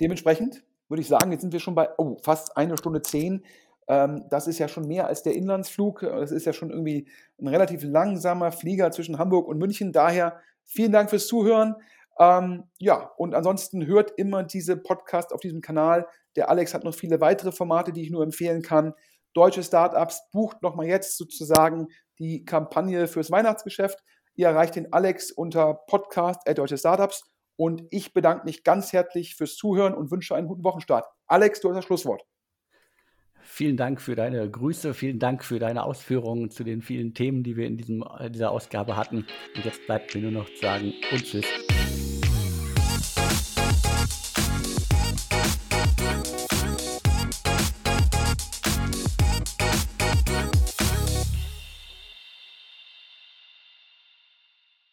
dementsprechend würde ich sagen, jetzt sind wir schon bei oh, fast eine Stunde zehn. Ähm, das ist ja schon mehr als der Inlandsflug. Das ist ja schon irgendwie ein relativ langsamer Flieger zwischen Hamburg und München. Daher Vielen Dank fürs Zuhören. Ähm, ja, und ansonsten hört immer diese Podcast auf diesem Kanal. Der Alex hat noch viele weitere Formate, die ich nur empfehlen kann. Deutsche Startups bucht nochmal jetzt sozusagen die Kampagne fürs Weihnachtsgeschäft. Ihr erreicht den Alex unter Podcast at Deutsche Startups. Und ich bedanke mich ganz herzlich fürs Zuhören und wünsche einen guten Wochenstart. Alex, du hast das Schlusswort. Vielen Dank für deine Grüße, vielen Dank für deine Ausführungen zu den vielen Themen, die wir in diesem, dieser Ausgabe hatten. Und jetzt bleibt mir nur noch zu sagen und tschüss.